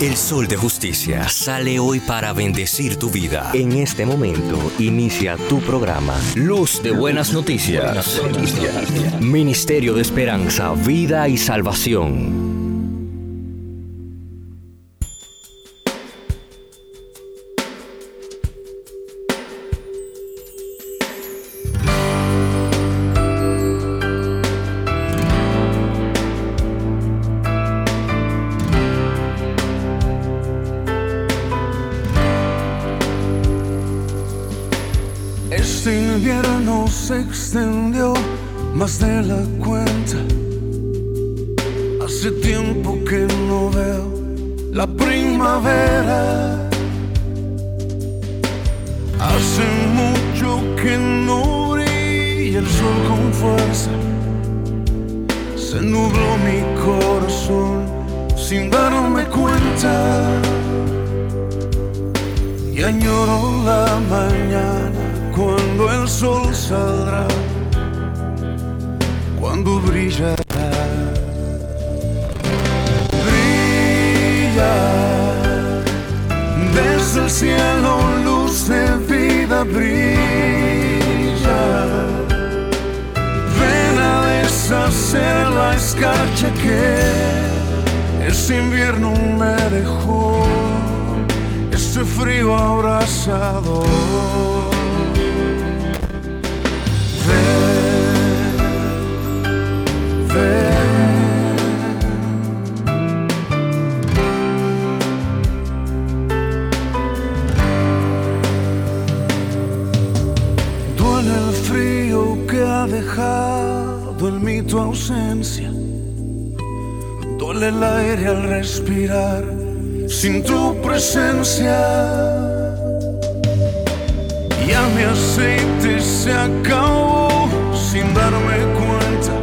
El sol de justicia sale hoy para bendecir tu vida. En este momento inicia tu programa Luz de Buenas Noticias. Ministerio de Esperanza, Vida y Salvación. Mí tu ausencia. Duele el aire al respirar sin tu presencia. Ya mi aceite se acabó sin darme cuenta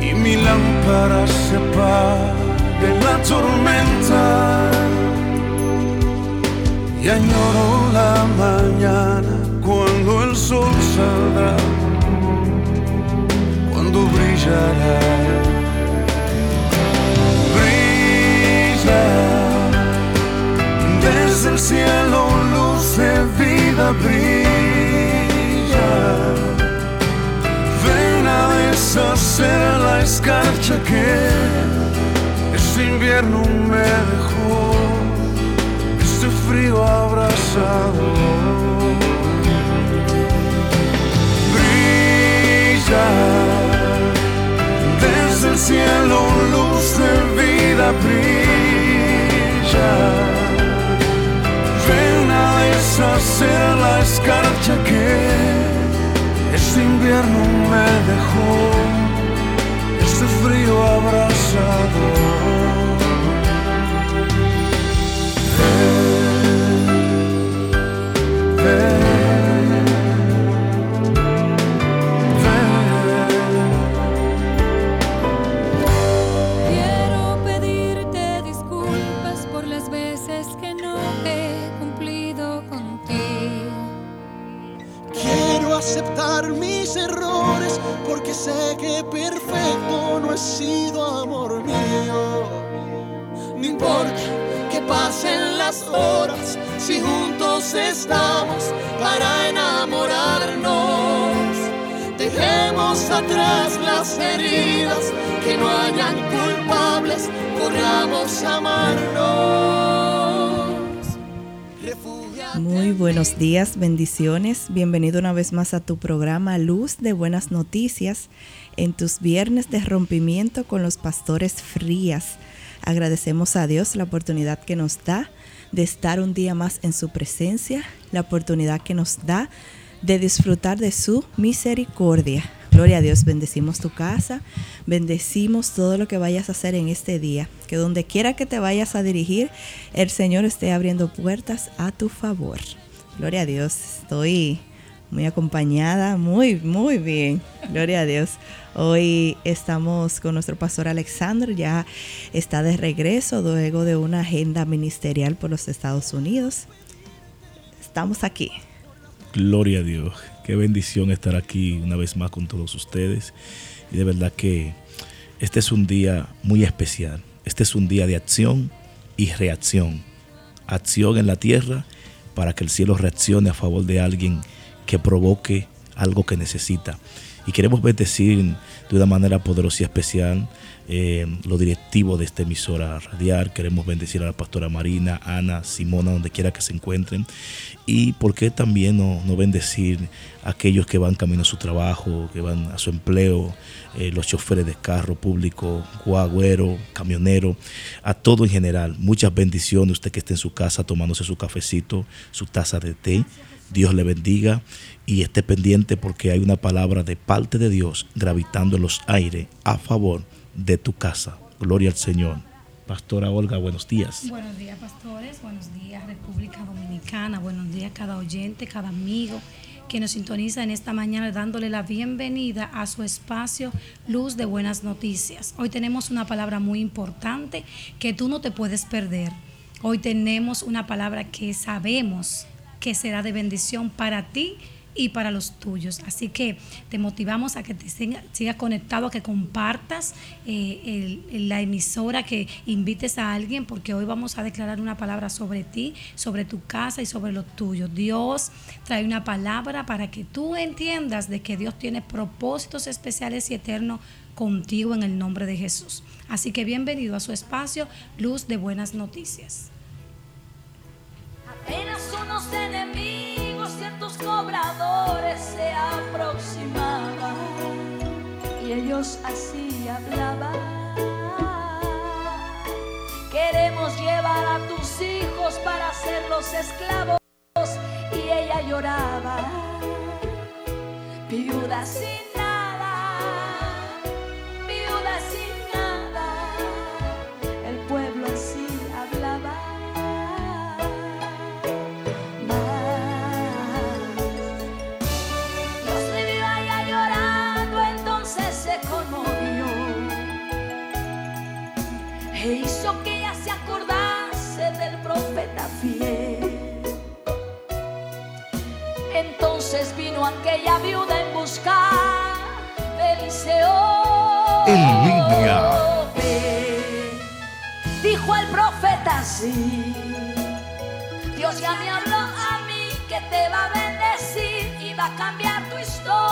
y mi lámpara se apaga en la tormenta y añoro la mañana cuando el sol saldrá brillará. Brilla desde el cielo luz de vida brilla. Ven a deshacer la escarcha que este invierno me dejó este frío abrazado. Brilla desde el cielo luz de vida brilla. Ven a deshacer la escarcha que este invierno me dejó. Este frío abrazado sé que perfecto no he sido amor mío. No importa que pasen las horas si juntos estamos para enamorarnos. Dejemos atrás las heridas, que no hayan culpables, corramos a amarnos. Muy buenos días, bendiciones. Bienvenido una vez más a tu programa Luz de Buenas Noticias en tus viernes de rompimiento con los pastores frías. Agradecemos a Dios la oportunidad que nos da de estar un día más en su presencia, la oportunidad que nos da de disfrutar de su misericordia. Gloria a Dios, bendecimos tu casa, bendecimos todo lo que vayas a hacer en este día. Que donde quiera que te vayas a dirigir, el Señor esté abriendo puertas a tu favor. Gloria a Dios, estoy muy acompañada, muy, muy bien. Gloria a Dios. Hoy estamos con nuestro pastor Alexander, ya está de regreso luego de una agenda ministerial por los Estados Unidos. Estamos aquí. Gloria a Dios. Qué bendición estar aquí una vez más con todos ustedes. Y de verdad que este es un día muy especial. Este es un día de acción y reacción. Acción en la tierra para que el cielo reaccione a favor de alguien que provoque algo que necesita. Y queremos bendecir de una manera poderosa y especial eh, los directivos de esta emisora radial. Queremos bendecir a la pastora Marina, Ana, Simona, donde quiera que se encuentren. Y por qué también no, no bendecir a aquellos que van camino a su trabajo, que van a su empleo, eh, los choferes de carro público, guagüero, camionero, a todo en general. Muchas bendiciones. Usted que esté en su casa tomándose su cafecito, su taza de té. Dios le bendiga y esté pendiente porque hay una palabra de parte de Dios gravitando en los aires a favor de tu casa. Gloria al Señor. Pastora Olga, buenos días. Buenos días, pastores. Buenos días, República Dominicana. Buenos días, cada oyente, cada amigo que nos sintoniza en esta mañana dándole la bienvenida a su espacio Luz de Buenas Noticias. Hoy tenemos una palabra muy importante que tú no te puedes perder. Hoy tenemos una palabra que sabemos que será de bendición para ti y para los tuyos. Así que te motivamos a que te sigas conectado, a que compartas eh, la emisora, que invites a alguien, porque hoy vamos a declarar una palabra sobre ti, sobre tu casa y sobre lo tuyo. Dios trae una palabra para que tú entiendas de que Dios tiene propósitos especiales y eternos contigo en el nombre de Jesús. Así que bienvenido a su espacio, Luz de Buenas Noticias. Apenas unos enemigos ciertos cobradores se aproximaban y ellos así hablaban. Queremos llevar a tus hijos para hacerlos esclavos y ella lloraba, viuda sin aquella viuda en buscar de Eliseo. En línea. Dijo el profeta así. Dios ya me habló a mí que te va a bendecir y va a cambiar tu historia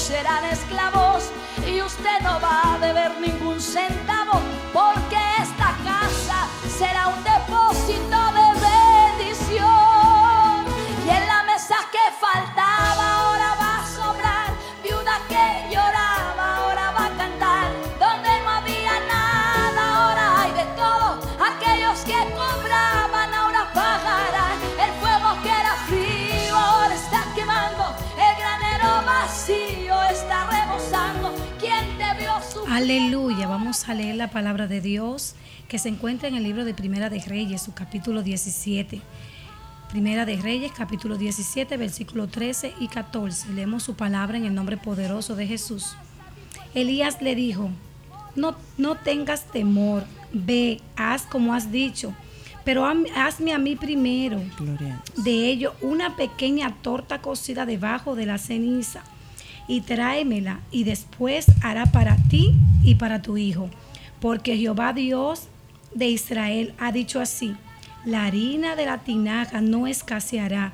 serán esclavos y usted no va a deber ningún centavo Aleluya, vamos a leer la palabra de Dios que se encuentra en el libro de Primera de Reyes, su capítulo 17. Primera de Reyes, capítulo 17, versículo 13 y 14. Leemos su palabra en el nombre poderoso de Jesús. Elías le dijo, no, no tengas temor, ve, haz como has dicho, pero hazme a mí primero a de ello una pequeña torta cocida debajo de la ceniza y tráemela y después hará para ti y para tu hijo. Porque Jehová Dios de Israel ha dicho así, la harina de la tinaja no escaseará,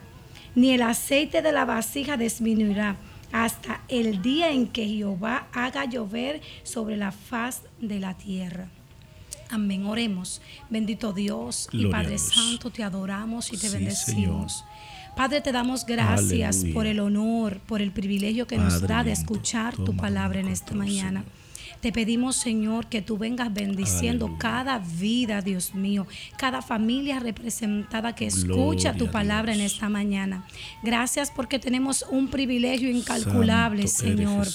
ni el aceite de la vasija disminuirá, hasta el día en que Jehová haga llover sobre la faz de la tierra. Amén. Oremos. Bendito Dios y Gloria Padre. Santo, te adoramos y te Sí, bendecimos. Padre, te damos gracias Aleluya. por el honor, por el privilegio que nos da de escuchar tu palabra en esta mañana. Señor. Te pedimos, Señor, que tú vengas bendiciendo Aleluya. cada vida, Dios mío, cada familia representada que escucha tu palabra en esta mañana. Gracias porque tenemos un privilegio incalculable, Santo Señor.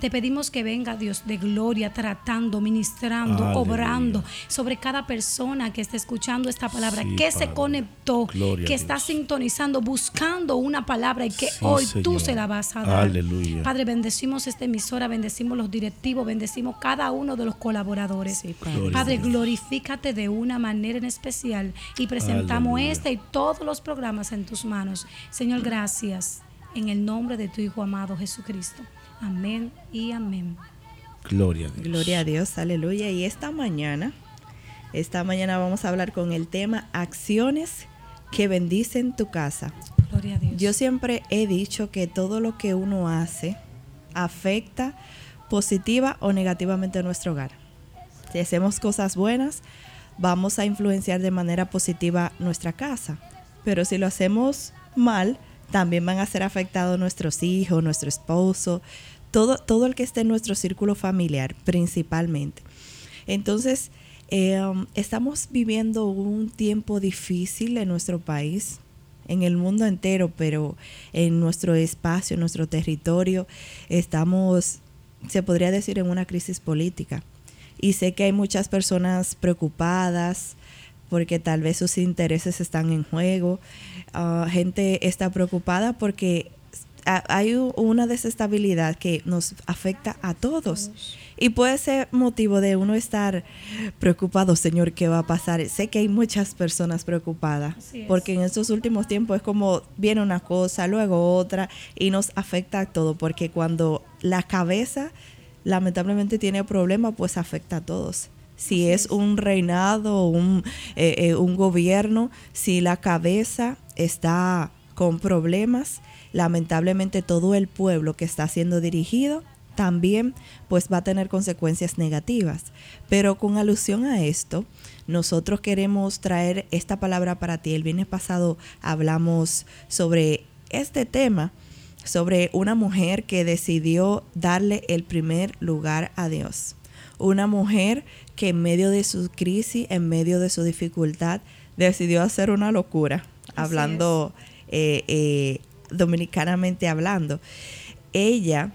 Te pedimos que venga Dios de gloria, tratando, ministrando, Aleluya. obrando sobre cada persona que está escuchando esta palabra, Sí, que se conectó, Gloria que está sintonizando, buscando una palabra y que Sí, hoy tú se la vas a dar. Aleluya. Padre, bendecimos esta emisora, bendecimos los directivos, bendecimos cada uno de los colaboradores. Sí, Gloria a Padre, glorifícate de una manera en especial y presentamos Aleluya. este y todos los programas en tus manos. Señor, gracias en el nombre de tu Hijo amado Jesucristo. Amén y amén. Gloria a Dios. Gloria a Dios, aleluya. Y esta mañana, esta mañana vamos a hablar con el tema acciones que bendicen tu casa. Gloria a Dios. Yo siempre he dicho que todo lo que uno hace afecta positiva o negativamente nuestro hogar. Si hacemos cosas buenas, vamos a influenciar de manera positiva nuestra casa. Pero si lo hacemos mal, también van a ser afectados nuestros hijos, nuestro esposo, todo, todo el que esté en nuestro círculo familiar principalmente. Entonces, um, estamos viviendo un tiempo difícil en nuestro país, en el mundo entero, pero en nuestro espacio, en nuestro territorio, estamos, se podría decir, en una crisis política. Y sé que hay muchas personas preocupadas porque tal vez sus intereses están en juego. Ah, gente está preocupada porque hay una desestabilidad que nos afecta a todos. Y puede ser motivo de uno estar preocupado, Señor, ¿qué va a pasar? Sé que hay muchas personas preocupadas, porque en estos últimos tiempos es como viene una cosa, luego otra, y nos afecta a todo, porque cuando la cabeza lamentablemente tiene problemas, pues afecta a todos. Si es un reinado, un, eh, eh, un gobierno, si la cabeza está con problemas, lamentablemente todo el pueblo que está siendo dirigido también pues va a tener consecuencias negativas. Pero con alusión a esto, nosotros queremos traer esta palabra para ti. El viernes pasado hablamos sobre este tema, sobre una mujer que decidió darle el primer lugar a Dios. Una mujer que en medio de su crisis, en medio de su dificultad, decidió hacer una locura, hablando eh, eh, dominicanamente hablando. Ella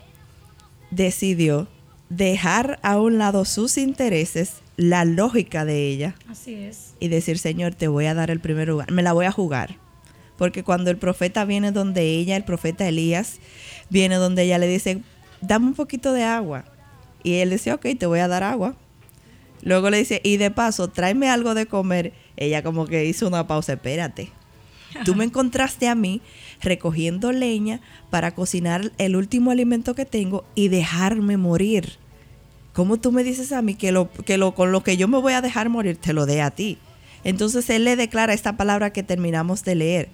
decidió dejar a un lado sus intereses, la lógica de ella, Así es. y decir, Señor, te voy a dar el primer lugar, me la voy a jugar. Porque cuando el profeta viene donde ella, el profeta Elías, viene donde ella le dice, dame un poquito de agua. Y él dice, ok, te voy a dar agua. Luego le dice, y de paso, tráeme algo de comer. Ella como que hizo una pausa, espérate. Tú me encontraste a mí recogiendo leña para cocinar el último alimento que tengo y dejarme morir. ¿Cómo tú me dices a mí que, lo, que lo, con lo que yo me voy a dejar morir te lo dé a ti? Entonces él le declara esta palabra que terminamos de leer,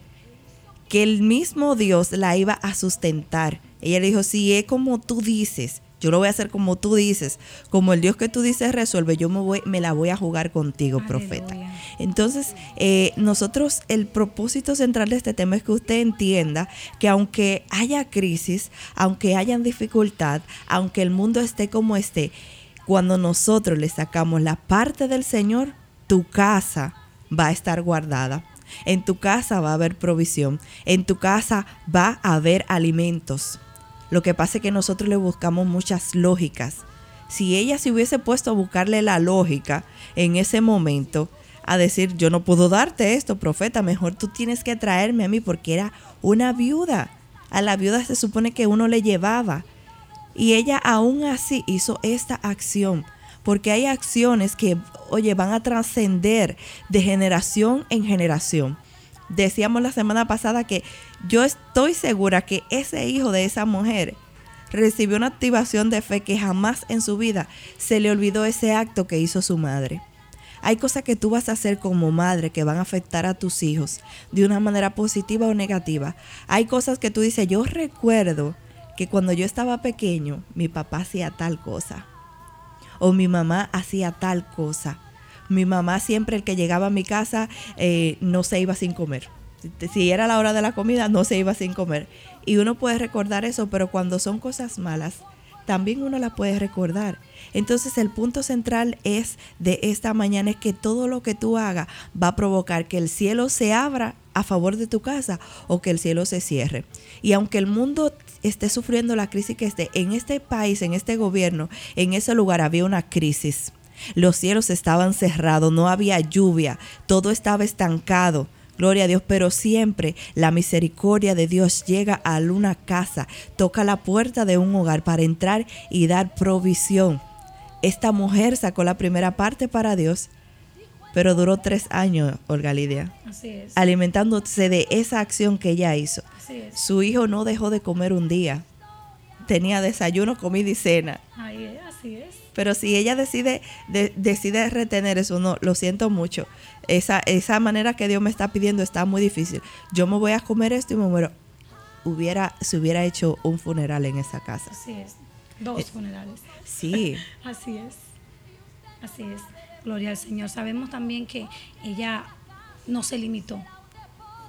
que el mismo Dios la iba a sustentar. Ella le dijo, si es como tú dices, yo lo voy a hacer como tú dices, como el Dios que tú dices resuelve, yo me, voy, me la voy a jugar contigo, profeta. Entonces, eh, nosotros, el propósito central de este tema es que usted entienda que aunque haya crisis, aunque haya dificultad, aunque el mundo esté como esté, cuando nosotros le sacamos la parte del Señor, tu casa va a estar guardada. En tu casa va a haber provisión. En tu casa va a haber alimentos. Lo que pasa es que nosotros le buscamos muchas lógicas. Si ella se hubiese puesto a buscarle la lógica en ese momento, a decir, yo no puedo darte esto, profeta, mejor tú tienes que traerme a mí porque era una viuda. A la viuda se supone que uno le llevaba. Y ella aún así hizo esta acción. Porque hay acciones que, oye, van a trascender de generación en generación. Decíamos la semana pasada que yo estoy segura que ese hijo de esa mujer recibió una activación de fe que jamás en su vida se le olvidó ese acto que hizo su madre. Hay cosas que tú vas a hacer como madre que van a afectar a tus hijos de una manera positiva o negativa. Hay cosas que tú dices, yo recuerdo que cuando yo estaba pequeño, mi papá hacía tal cosa. O mi mamá hacía tal cosa. Mi mamá siempre el que llegaba a mi casa eh, no se iba sin comer. Si- era la hora de la comida, no se iba sin comer. Y uno puede recordar eso, pero cuando son cosas malas, también uno las puede recordar. Entonces el punto central es de esta mañana es que todo lo que tú hagas va a provocar que el cielo se abra a favor de tu casa o que el cielo se cierre. Y aunque el mundo esté sufriendo la crisis que esté, en este país, en este gobierno, en ese lugar había una crisis. Los cielos estaban cerrados, no había lluvia, todo estaba estancado. Gloria a Dios, pero siempre la misericordia de Dios llega a una casa, toca la puerta de un hogar para entrar y dar provisión. esta mujer sacó la primera parte para Dios, pero duró tres años, Olga Lidia, Así es. alimentándose de esa acción que ella hizo. Así es. Su hijo no dejó de comer un día. Tenía desayuno, comida y cena. Así es. Pero si ella decide, de- decide retener eso, no, lo siento mucho. Esa, esa manera que Dios me está pidiendo está muy difícil. Yo me voy a comer esto y me muero. Hubiera, se hubiera hecho un funeral en esa casa. Así es. Dos funerales. Sí, Así es. Así es. Gloria al Señor. Sabemos también que ella no se limitó,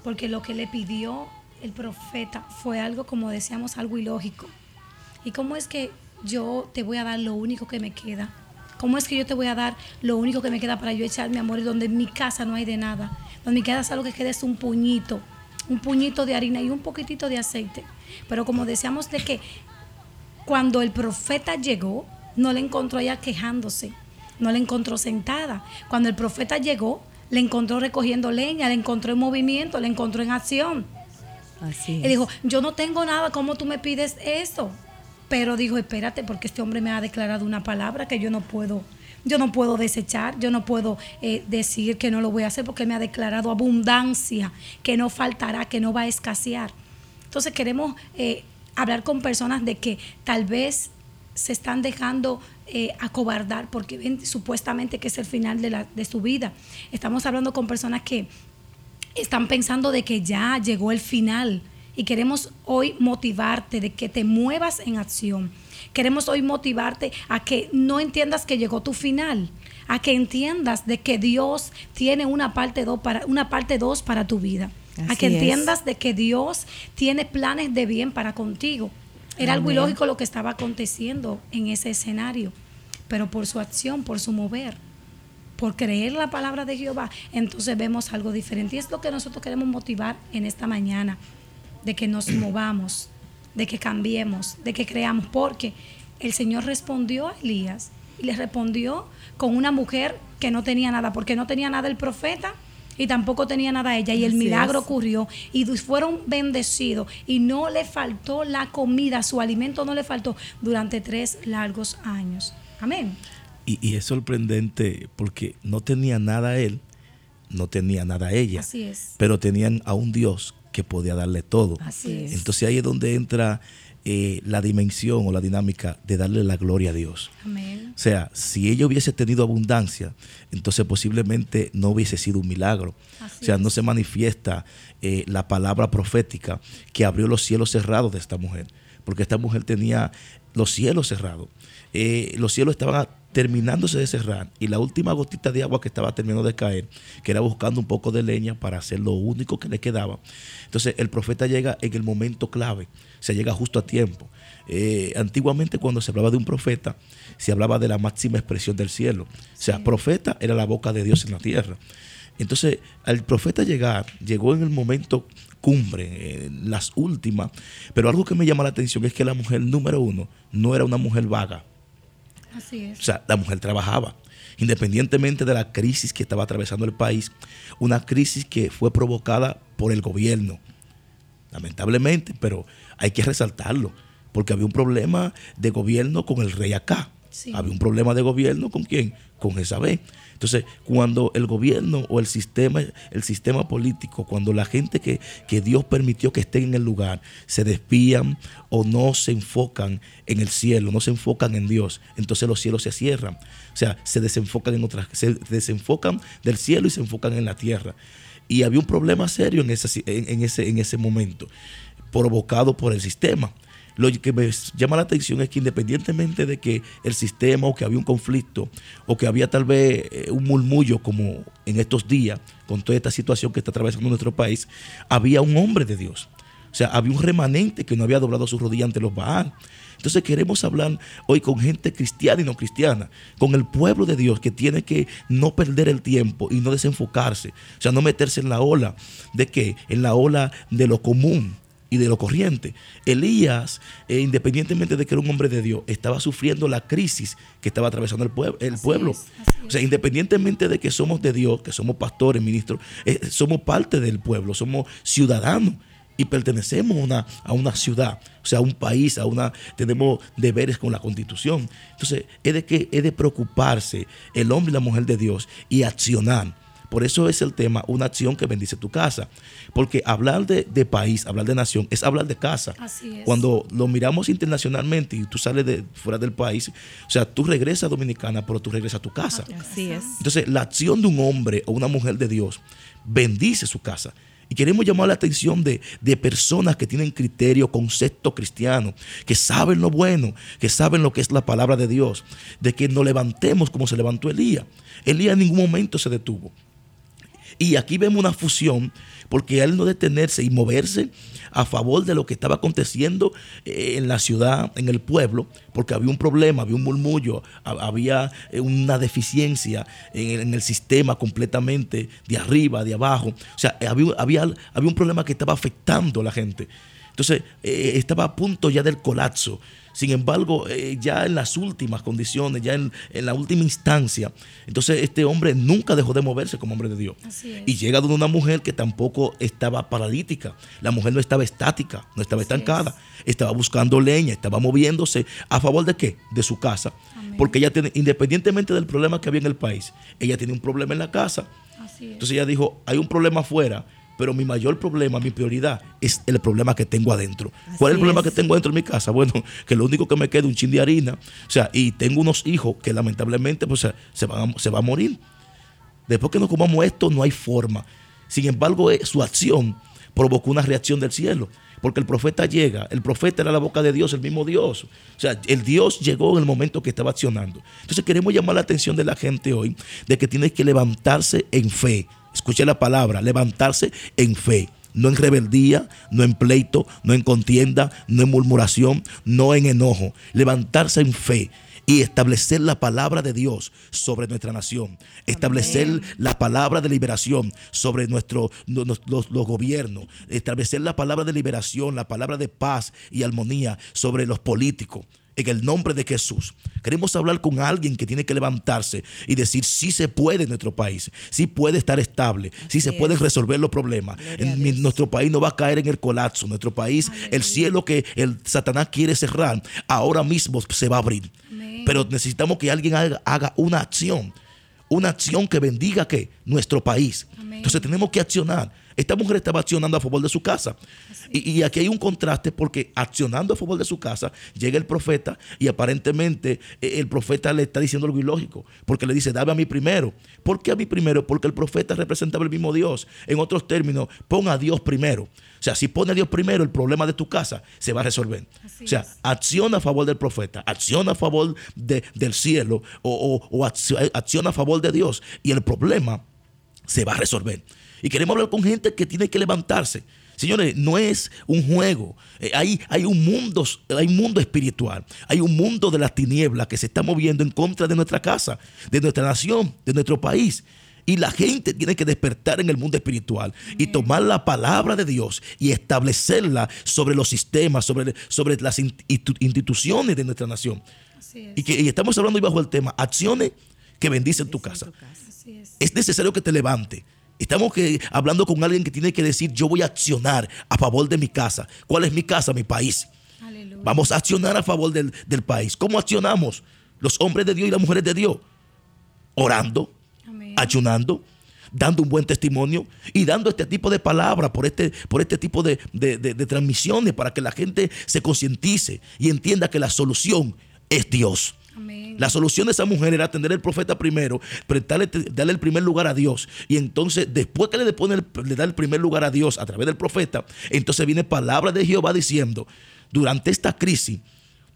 porque lo que le pidió el profeta fue algo, como decíamos, algo ilógico. ¿Y cómo es que yo te voy a dar lo único que me queda? ¿Cómo es que yo te voy a dar lo único que me queda para yo echar mi amor y donde en mi casa no hay de nada? Donde mi casa lo que queda es un puñito, un puñito de harina y un poquitito de aceite. Pero como decíamos de que cuando el profeta llegó, no le encontró ella quejándose, no le encontró sentada. Cuando el profeta llegó, le encontró recogiendo leña, le encontró en movimiento, le encontró en acción. así Él es. dijo, yo no tengo nada, ¿cómo tú me pides eso? Pero dijo, espérate, porque este hombre me ha declarado una palabra que yo no puedo, yo no puedo desechar, yo no puedo eh, decir que no lo voy a hacer porque me ha declarado abundancia, que no faltará, que no va a escasear. Entonces queremos eh, hablar con personas de que tal vez se están dejando eh, acobardar porque supuestamente que es el final de, la, de su vida. Estamos hablando con personas que están pensando de que ya llegó el final y queremos hoy motivarte de que te muevas en acción. Queremos hoy motivarte a que no entiendas que llegó tu final, a que entiendas de que Dios tiene una parte 2 para una parte dos para tu vida. a que es. entiendas de que Dios tiene planes de bien para contigo. Era algo ilógico lo que estaba aconteciendo en ese escenario, pero por su acción, por su mover, por creer la palabra de Jehová, entonces vemos algo diferente. Y es lo que nosotros queremos motivar en esta mañana, de que nos movamos, de que cambiemos, de que creamos, porque el Señor respondió a Elías y le respondió con una mujer que no tenía nada, porque no tenía nada el profeta y tampoco tenía nada ella, y el Así milagro es. ocurrió y fueron bendecidos y no le faltó la comida, su alimento no le faltó durante tres largos años. Amén. Y, y es sorprendente porque no tenía nada él, no tenía nada ella, Así es. pero tenían a un Dios que podía darle todo. Así es. Entonces ahí es donde entra eh, la dimensión o la dinámica de darle la gloria a Dios. Amén. O sea, si ella hubiese tenido abundancia, entonces posiblemente no hubiese sido un milagro. Así o sea, es. no se manifiesta eh, la palabra profética que abrió los cielos cerrados de esta mujer, porque esta mujer tenía los cielos cerrados. Eh, los cielos estaban terminándose de cerrar y la última gotita de agua que estaba terminando de caer, que era buscando un poco de leña para hacer lo único que le quedaba. Entonces el profeta llega en el momento clave, se llega justo a tiempo. Eh, antiguamente cuando se hablaba de un profeta, se hablaba de la máxima expresión del cielo. O sea, profeta era la boca de Dios en la tierra. Entonces, al profeta llegar, llegó en el momento cumbre, en las últimas, pero algo que me llama la atención es que la mujer número uno no era una mujer vaga, Así es. o sea, la mujer trabajaba. Independientemente de la crisis que estaba atravesando el país, una crisis que fue provocada por el gobierno, lamentablemente, pero hay que resaltarlo, porque había un problema de gobierno con el rey acá. Sí. Había un problema de gobierno con quién? Con Jezabel. Entonces, cuando el gobierno o el sistema, el sistema político, cuando la gente que, que Dios permitió que estén en el lugar, se despían o no se enfocan en el cielo, no se enfocan en Dios, entonces los cielos se cierran. O sea, se desenfocan en otras, se desenfocan del cielo y se enfocan en la tierra. Y había un problema serio en ese, en, en ese, en ese momento, provocado por el sistema. Lo que me llama la atención es que independientemente de que el sistema o que había un conflicto o que había tal vez eh, un murmullo como en estos días con toda esta situación que está atravesando nuestro país, había un hombre de Dios. O sea, había un remanente que no había doblado su rodilla ante los Baal. Entonces queremos hablar hoy con gente cristiana y no cristiana, con el pueblo de Dios que tiene que no perder el tiempo y no desenfocarse, o sea, no meterse en la ola de que en la ola de lo común y de lo corriente. Elías, eh, independientemente de que era un hombre de Dios, estaba sufriendo la crisis que estaba atravesando el, pueblo el Así pueblo. es, O sea, independientemente de que somos de Dios, que somos pastores, ministros, eh, somos parte del pueblo, somos ciudadanos. y pertenecemos a una, a una ciudad, o sea, a un país, a una, tenemos deberes con la constitución. Entonces, es de que es de preocuparse el hombre y la mujer de Dios y accionar. Por eso es el tema, una acción que bendice tu casa. Porque hablar de, de país, hablar de nación, es hablar de casa. Así es. Cuando lo miramos internacionalmente y tú sales de fuera del país, o sea, tú regresas a Dominicana, pero tú regresas a tu casa. Así es. Entonces, la acción de un hombre o una mujer de Dios bendice su casa. Y queremos llamar la atención de, de personas que tienen criterio, concepto cristiano, que saben lo bueno, que saben lo que es la palabra de Dios, de que nos levantemos como se levantó Elías. Elías en ningún momento se detuvo. Y aquí vemos una fusión, porque él no detenerse y moverse a favor de lo que estaba aconteciendo eh, en la ciudad, en el pueblo, porque había un problema, había un murmullo, ha- había eh, una deficiencia en, en el sistema completamente de arriba, de abajo. O sea, había, había, había un problema que estaba afectando a la gente. Entonces, eh, estaba a punto ya del colapso. Sin embargo, eh, ya en las últimas condiciones, ya en, en la última instancia, entonces este hombre nunca dejó de moverse como hombre de Dios. Y llega donde una mujer que tampoco estaba paralítica. La mujer no estaba estática, no estaba Así estancada. Estaba buscando leña, estaba moviéndose. ¿A favor de qué? De su casa. Amén. Porque ella tiene, independientemente del problema que había en el país, ella tiene un problema en la casa. Así. Entonces ella dijo, hay un problema afuera, pero mi mayor problema, mi prioridad es el problema que tengo adentro. ¿Cuál es el problema es. que tengo dentro de mi casa? Bueno, que lo único que me queda es un chin de harina. O sea, y tengo unos hijos que lamentablemente pues, se, van a, se va a morir. Después que nos comamos esto, no hay forma. Sin embargo, eh, su acción provocó una reacción del cielo. Porque el profeta llega, el profeta era la boca de Dios, el mismo Dios. O sea, el Dios llegó en el momento que estaba accionando. Entonces queremos llamar la atención de la gente hoy de que tiene que levantarse en fe. Escuche la palabra, levantarse en fe. No en rebeldía, no en pleito, no en contienda, no en murmuración, no en enojo. Levantarse en fe y establecer la palabra de Dios sobre nuestra nación, establecer la palabra de liberación sobre nuestro, no- nos- los, los gobiernos, establecer la palabra de liberación, la palabra de paz y armonía sobre los políticos. En el nombre de Jesús. Queremos hablar con alguien que tiene que levantarse y decir si se puede en nuestro país, si puede estar estable, si se Así pueden es. resolver los problemas. En nuestro país no va a caer en el colapso. Nuestro país, el cielo que el Satanás quiere cerrar, ahora mismo se va a abrir. Amén. Pero necesitamos que alguien haga, haga una acción. Una acción que bendiga que nuestro país. Amén. Entonces tenemos que accionar. Esta mujer estaba accionando a favor de su casa. Y, y aquí hay un contraste porque accionando a favor de su casa llega el profeta y aparentemente eh, el profeta le está diciendo algo ilógico. Porque le dice, dame a mí primero. ¿Por qué a mí primero? Porque el profeta representaba el mismo Dios. En otros términos, pon a Dios primero. O sea, si pone a Dios primero, el problema de tu casa se va a resolver. Así o sea, es. acción a favor del profeta, acción a favor de- del cielo o, o- o acción a favor de Dios y el problema se va a resolver. Y queremos hablar con gente que tiene que levantarse. Señores, no es un juego. Eh, hay, hay, un mundo, hay un mundo espiritual. Hay un mundo de las tinieblas que se está moviendo en contra de nuestra casa, de nuestra nación, de nuestro país. Y la gente tiene que despertar en el mundo espiritual y tomar la palabra de Dios y establecerla sobre los sistemas, sobre, sobre las institu- instituciones de nuestra nación. Y, que, y estamos hablando hoy bajo el tema acciones que bendicen tu casa. Es. Es necesario que te levante. Estamos que, hablando con alguien que tiene que decir, yo voy a accionar a favor de mi casa. ¿Cuál es mi casa? Mi país. Aleluya. Vamos a accionar a favor del, del país. ¿Cómo accionamos? Los hombres de Dios y las mujeres de Dios. Orando, Amén. ayunando, dando un buen testimonio y dando este tipo de palabras por este, por este tipo de, de- de- de transmisiones para que la gente se concientice y entienda que la solución es Dios. Amén. La solución de esa mujer era atender al profeta primero, prestarle, darle el primer lugar a Dios. Y entonces, después que le, pone el- le da el primer lugar a Dios a través del profeta, entonces viene palabra de Jehová diciendo, durante esta crisis,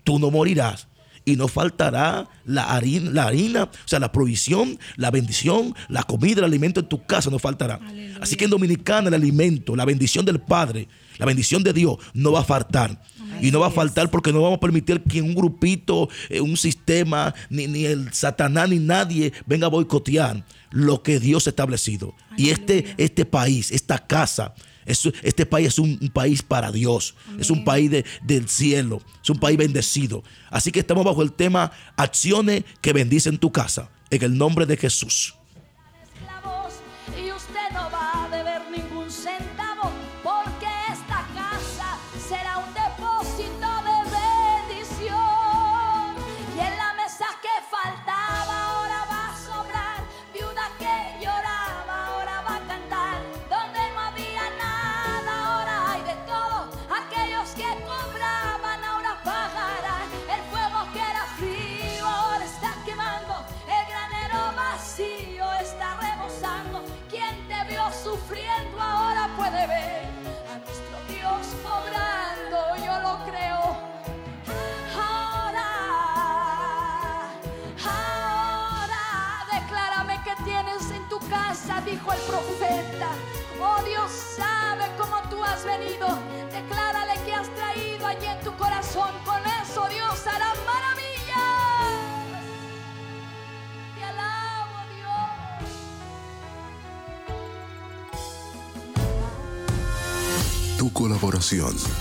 tú no morirás. Y no faltará la harina, la harina, o sea, la provisión, la bendición, la comida, el alimento en tu casa no faltará. Aleluya. Así que en Dominicana el alimento, la bendición del Padre, la bendición de Dios no va a faltar. Y no va a faltar porque no vamos a permitir que un grupito, eh, un sistema, ni, ni el Satanás, ni nadie venga a boicotear lo que Dios ha establecido. Y este, este país, esta casa, es- este país es un, un país para Dios. Es un país de- del cielo. Es un país bendecido. Así que estamos bajo el tema acciones que bendicen tu casa. En el nombre de Jesús.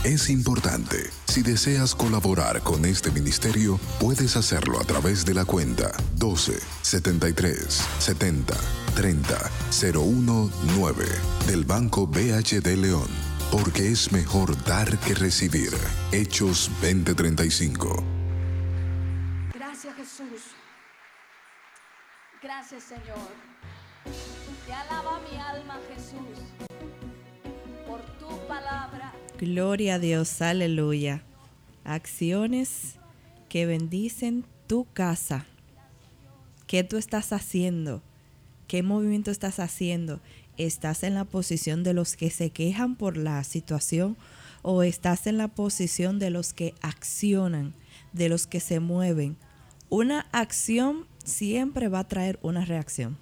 Es importante. Si deseas colaborar con este ministerio, puedes hacerlo a través de la cuenta 12 73 70 30 019 del Banco BHD León. Porque es mejor dar que recibir. Hechos 2035. Dios, aleluya. Acciones que bendicen tu casa. ¿Qué tú estás haciendo? ¿Qué movimiento estás haciendo? ¿Estás en la posición de los que se quejan por la situación o estás en la posición de los que accionan, de los que se mueven? Una acción siempre va a traer una reacción.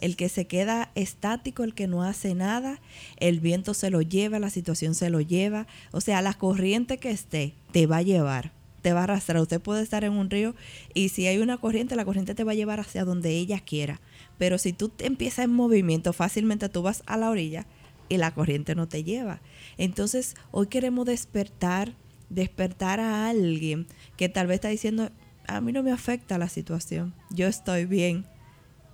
El que se queda estático, el que no hace nada, el viento se lo lleva, la situación se lo lleva. O sea, la corriente que esté te va a llevar, te va a arrastrar. Usted puede estar en un río y si hay una corriente, la corriente te va a llevar hacia donde ella quiera. Pero si tú te empiezas en movimiento, fácilmente tú vas a la orilla y la corriente no te lleva. Entonces, hoy queremos despertar, despertar a alguien que tal vez está diciendo, a mí no me afecta la situación, yo estoy bien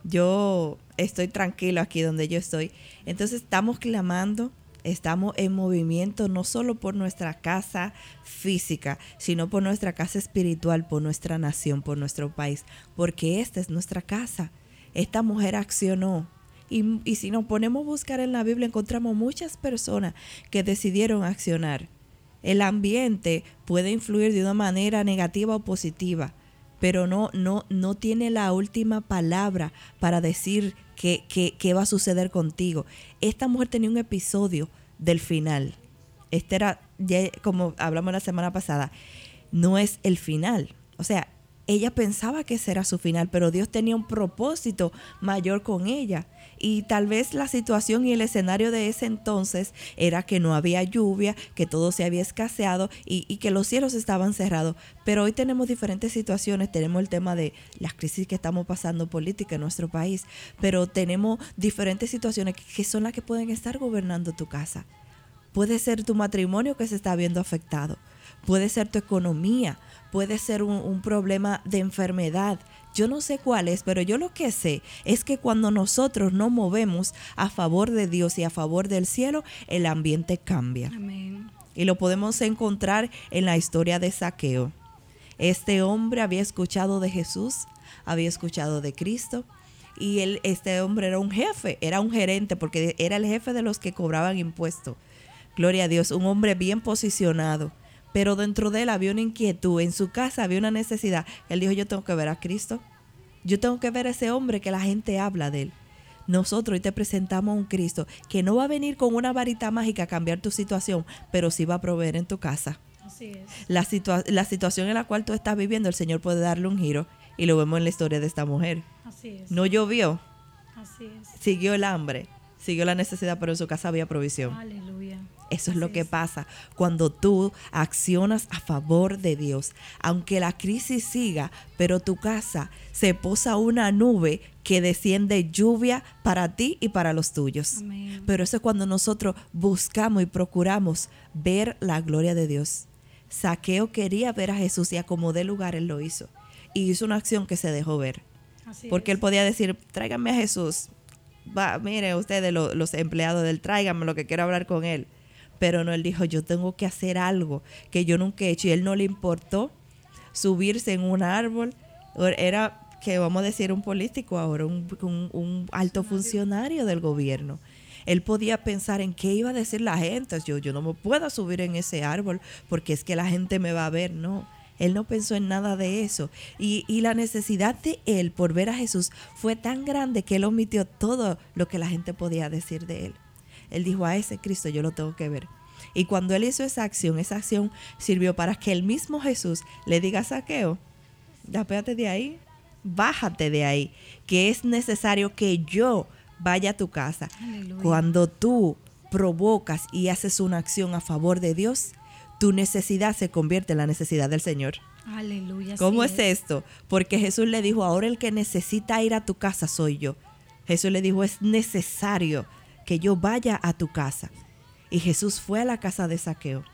yo estoy tranquilo aquí donde yo estoy. Entonces estamos clamando, estamos en movimiento no solo por nuestra casa física, sino por nuestra casa espiritual, por nuestra nación, por nuestro país, porque esta es nuestra casa. Esta mujer accionó. Y, y si nos ponemos a buscar en la Biblia, encontramos muchas personas que decidieron accionar. El ambiente puede influir de una manera negativa o positiva pero no, no, no tiene la última palabra para decir qué, qué, qué va a suceder contigo. Esta mujer tenía un episodio del final. Este era, ya como hablamos la semana pasada, no es el final. O sea, ella pensaba que ese era su final, pero Dios tenía un propósito mayor con ella. Y tal vez la situación y el escenario de ese entonces era que no había lluvia, que todo se había escaseado y, y que los cielos estaban cerrados. Pero hoy tenemos diferentes situaciones, tenemos el tema de las crisis que estamos pasando política en nuestro país, pero tenemos diferentes situaciones que, que son las que pueden estar gobernando tu casa. Puede ser tu matrimonio que se está viendo afectado, puede ser tu economía, puede ser un, un, problema de enfermedad. Yo no sé cuál es, pero yo lo que sé es que cuando nosotros nos movemos a favor de Dios y a favor del cielo, el ambiente cambia. Amén. Y lo podemos encontrar en la historia de Saqueo. Este hombre había escuchado de Jesús, había escuchado de Cristo, y él, este hombre era un jefe, era un gerente, porque era el jefe de los que cobraban impuestos. Gloria a Dios, un hombre bien posicionado pero dentro de él había una inquietud, en su casa había una necesidad. Él dijo, yo tengo que ver a Cristo, yo tengo que ver a ese hombre que la gente habla de él. Nosotros hoy te presentamos a un Cristo que no va a venir con una varita mágica a cambiar tu situación, pero sí va a proveer en tu casa. Así es. La, situa la situación en la cual tú estás viviendo, el Señor puede darle un giro y lo vemos en la historia de esta mujer. Así es. No llovió, Así es. siguió el hambre, siguió la necesidad, pero en su casa había provisión. Aleluya. Eso es lo que pasa cuando tú accionas a favor de Dios. Aunque la crisis siga, pero tu casa se posa una nube que desciende lluvia para ti y para los tuyos. Amén. Pero eso es cuando nosotros buscamos y procuramos ver la gloria de Dios. Saqueo quería ver a Jesús y acomodé lugar, él lo hizo. Y hizo una acción que se dejó ver. Así Porque es. él podía decir, tráiganme a Jesús. Va, mire ustedes lo- los empleados del tráiganme lo que quiero hablar con él. Pero no, él dijo, yo tengo que hacer algo que yo nunca he hecho. Y él no le importó subirse en un árbol. Era, que vamos a decir, un político ahora, un, un- un alto funcionario del gobierno. Él podía pensar en qué iba a decir la gente. Yo, yo no me puedo subir en ese árbol porque es que la gente me va a ver. No, Él no pensó en nada de eso. Y, y, la necesidad de él por ver a Jesús fue tan grande que él omitió todo lo que la gente podía decir de él. Él dijo, a ese Cristo yo lo tengo que ver. Y cuando él hizo esa acción, esa acción sirvió para que el mismo Jesús le diga a Saqueo, dapéate de ahí, bájate de ahí, que es necesario que yo vaya a tu casa. Aleluya. Cuando tú provocas y haces una acción a favor de Dios, tu necesidad se convierte en la necesidad del Señor. Aleluya. ¿Cómo así es esto? Porque Jesús le dijo, ahora el que necesita ir a tu casa soy yo. Jesús le dijo, es necesario que yo vaya a tu casa. Y Jesús fue a la casa de Saqueo.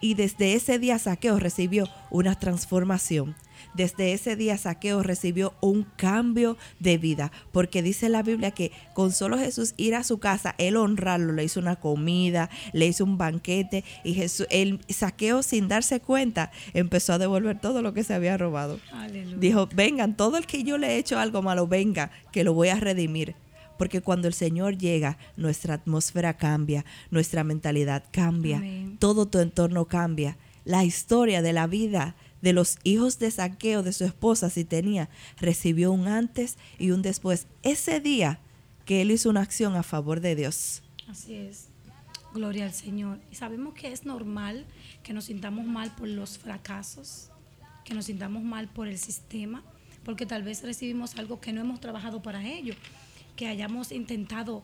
Y desde ese día Saqueo recibió una transformación. Desde ese día Saqueo recibió un cambio de vida, porque dice la Biblia que con solo Jesús ir a su casa, él honrarlo, le hizo una comida, le hizo un banquete y Jesús, el Saqueo sin darse cuenta empezó a devolver todo lo que se había robado. Aleluya. Dijo, vengan, todo el que yo le he hecho algo malo, venga, que lo voy a redimir. Porque cuando el Señor llega, nuestra atmósfera cambia, nuestra mentalidad cambia, Amén. todo tu entorno cambia. La historia de la vida de los hijos de Saqueo, de su esposa, si tenía, recibió un antes y un después. Ese día que él hizo una acción a favor de Dios. Así es. Gloria al Señor. Y sabemos que es normal que nos sintamos mal por los fracasos, que nos sintamos mal por el sistema, porque tal vez recibimos algo que no hemos trabajado para ello, que hayamos intentado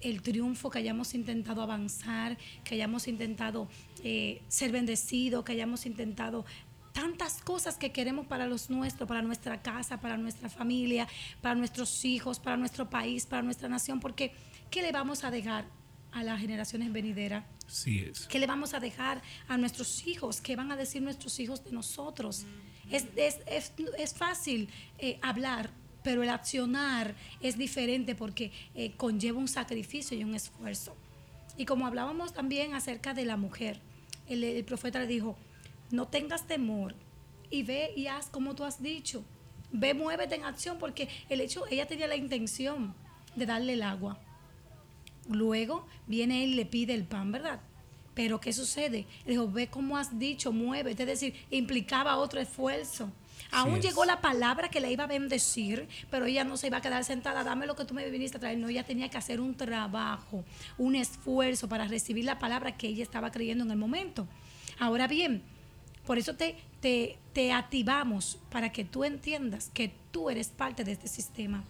el triunfo, que hayamos intentado avanzar, que hayamos intentado eh, ser bendecidos, que hayamos intentado tantas cosas que queremos para los nuestros, para nuestra casa, para nuestra familia, para nuestros hijos, para nuestro país, para nuestra nación, porque ¿qué le vamos a dejar a las generaciones venideras? Así es. ¿Qué le vamos a dejar a nuestros hijos? ¿Qué van a decir nuestros hijos de nosotros? Es, es, es, es fácil eh, hablar, pero el accionar es diferente porque eh, conlleva un sacrificio y un esfuerzo. Y como hablábamos también acerca de la mujer, el, el profeta le dijo, no tengas temor y ve y haz como tú has dicho. Ve, muévete en acción porque el hecho, ella tenía la intención de darle el agua. Luego viene él y le pide el pan, ¿verdad? Pero ¿qué sucede? Le dijo, ve como has dicho, muévete. Es decir, implicaba otro esfuerzo. Aún llegó la palabra que le iba a bendecir, pero ella no se iba a quedar sentada, dame lo que tú me viniste a traer. No, ella tenía que hacer un trabajo, un esfuerzo para recibir la palabra que ella estaba creyendo en el momento. Ahora bien, por eso te, te, te activamos para que tú entiendas que tú eres parte de este sistema.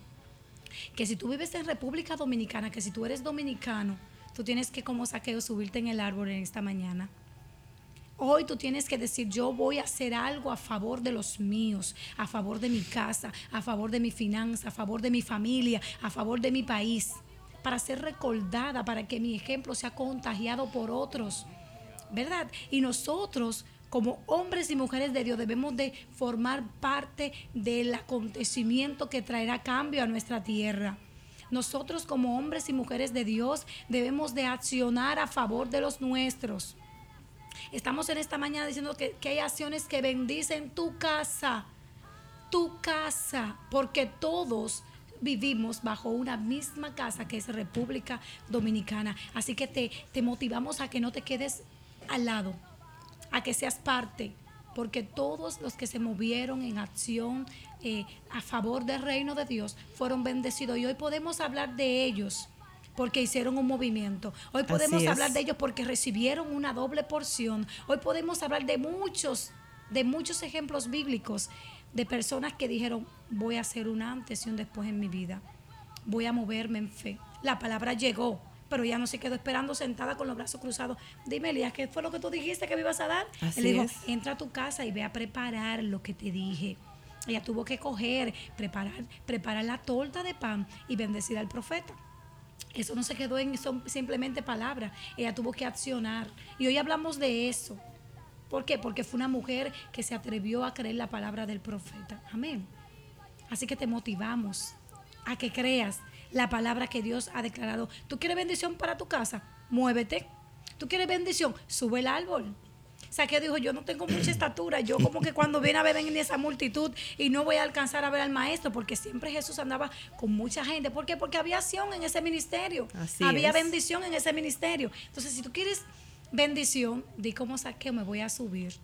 Que si tú vives en República Dominicana, que si tú eres dominicano, tú tienes que como saqueo subirte en el árbol en esta mañana. Hoy tú tienes que decir, yo voy a hacer algo a favor de los míos, a favor de mi casa, a favor de mi finanza, a favor de mi familia, a favor de mi país, para ser recordada, para que mi ejemplo sea contagiado por otros. ¿Verdad? Y nosotros como hombres y mujeres de Dios debemos de formar parte del acontecimiento que traerá cambio a nuestra tierra. Nosotros como hombres y mujeres de Dios debemos de accionar a favor de los nuestros. Estamos en esta mañana diciendo que, que hay acciones que bendicen tu casa, tu casa, porque todos vivimos bajo una misma casa que es República Dominicana. Así que te, te motivamos a que no te quedes al lado, a que seas parte, porque todos los que se movieron en acción eh, a favor del reino de Dios fueron bendecidos y hoy podemos hablar de ellos porque hicieron un movimiento. Hoy podemos hablar de ellos porque recibieron una doble porción. Hoy podemos hablar de muchos, de muchos ejemplos bíblicos de personas que dijeron, voy a hacer un antes y un después en mi vida. Voy a moverme en fe. La palabra llegó, pero ella no se quedó esperando sentada con los brazos cruzados. Dime, Elías, ¿qué fue lo que tú dijiste que me ibas a dar? Así Él dijo, es. entra a tu casa y ve a preparar lo que te dije. Ella tuvo que coger, preparar, preparar la torta de pan y bendecir al profeta. Eso no se quedó en son simplemente palabras. Ella tuvo que accionar. Y hoy hablamos de eso. ¿Por qué? Porque fue una mujer que se atrevió a creer la palabra del profeta. Amén. Así que te motivamos a que creas la palabra que Dios ha declarado. ¿Tú quieres bendición para tu casa? Muévete. ¿Tú quieres bendición? Sube el árbol. O sea, que dijo, yo no tengo mucha estatura, yo como que cuando viene a ver en esa multitud y no voy a alcanzar a ver al maestro, porque siempre Jesús andaba con mucha gente. ¿Por qué? Porque había acción en ese ministerio, Así había es. bendición en ese ministerio. Entonces, si tú quieres bendición, di como saqueo, me voy a subir.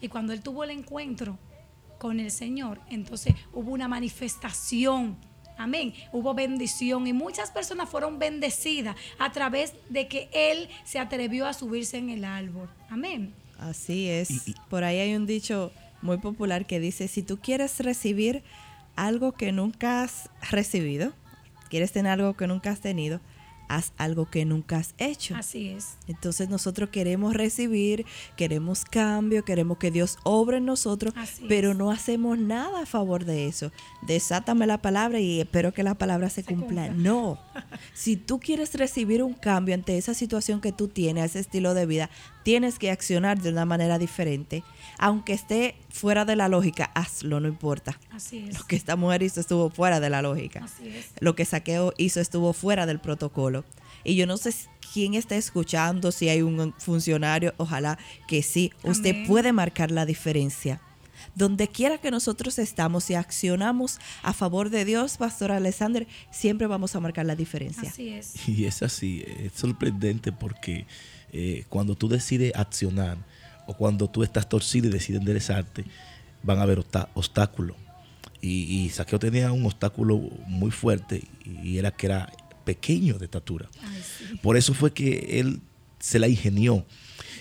Y cuando él tuvo el encuentro con el Señor, entonces hubo una manifestación. Amén. Hubo bendición y muchas personas fueron bendecidas a través de que él se atrevió a subirse en el árbol. Amén. Así es. Por ahí hay un dicho muy popular que dice, si tú quieres recibir algo que nunca has recibido, quieres tener algo que nunca has tenido, haz algo que nunca has hecho. Así es. Entonces nosotros queremos recibir, queremos cambio, queremos que Dios obre en nosotros, Así pero es. no hacemos nada a favor de eso. Desátame la palabra y espero que la palabra se, cumpla. cumpla. No. Si tú quieres recibir un cambio ante esa situación que tú tienes, ese estilo de vida, tienes que accionar de una manera diferente. Aunque esté fuera de la lógica, hazlo, no importa. Así es. Lo que esta mujer hizo estuvo fuera de la lógica. Así es. Lo que Saqueo hizo estuvo fuera del protocolo. Y yo no sé quién está escuchando, si hay un funcionario, ojalá que sí. Usted puede marcar la diferencia. Donde quiera que nosotros estamos y accionamos a favor de Dios, Pastor Alexander, siempre vamos a marcar la diferencia. Así es. Y es así, es sorprendente porque eh, cuando tú decides accionar o cuando tú estás torcido y decides enderezarte, van a haber obstáculos. Y, y Saqueo tenía un obstáculo muy fuerte y era que era pequeño de estatura. Ay, sí. Por eso fue que él se la ingenió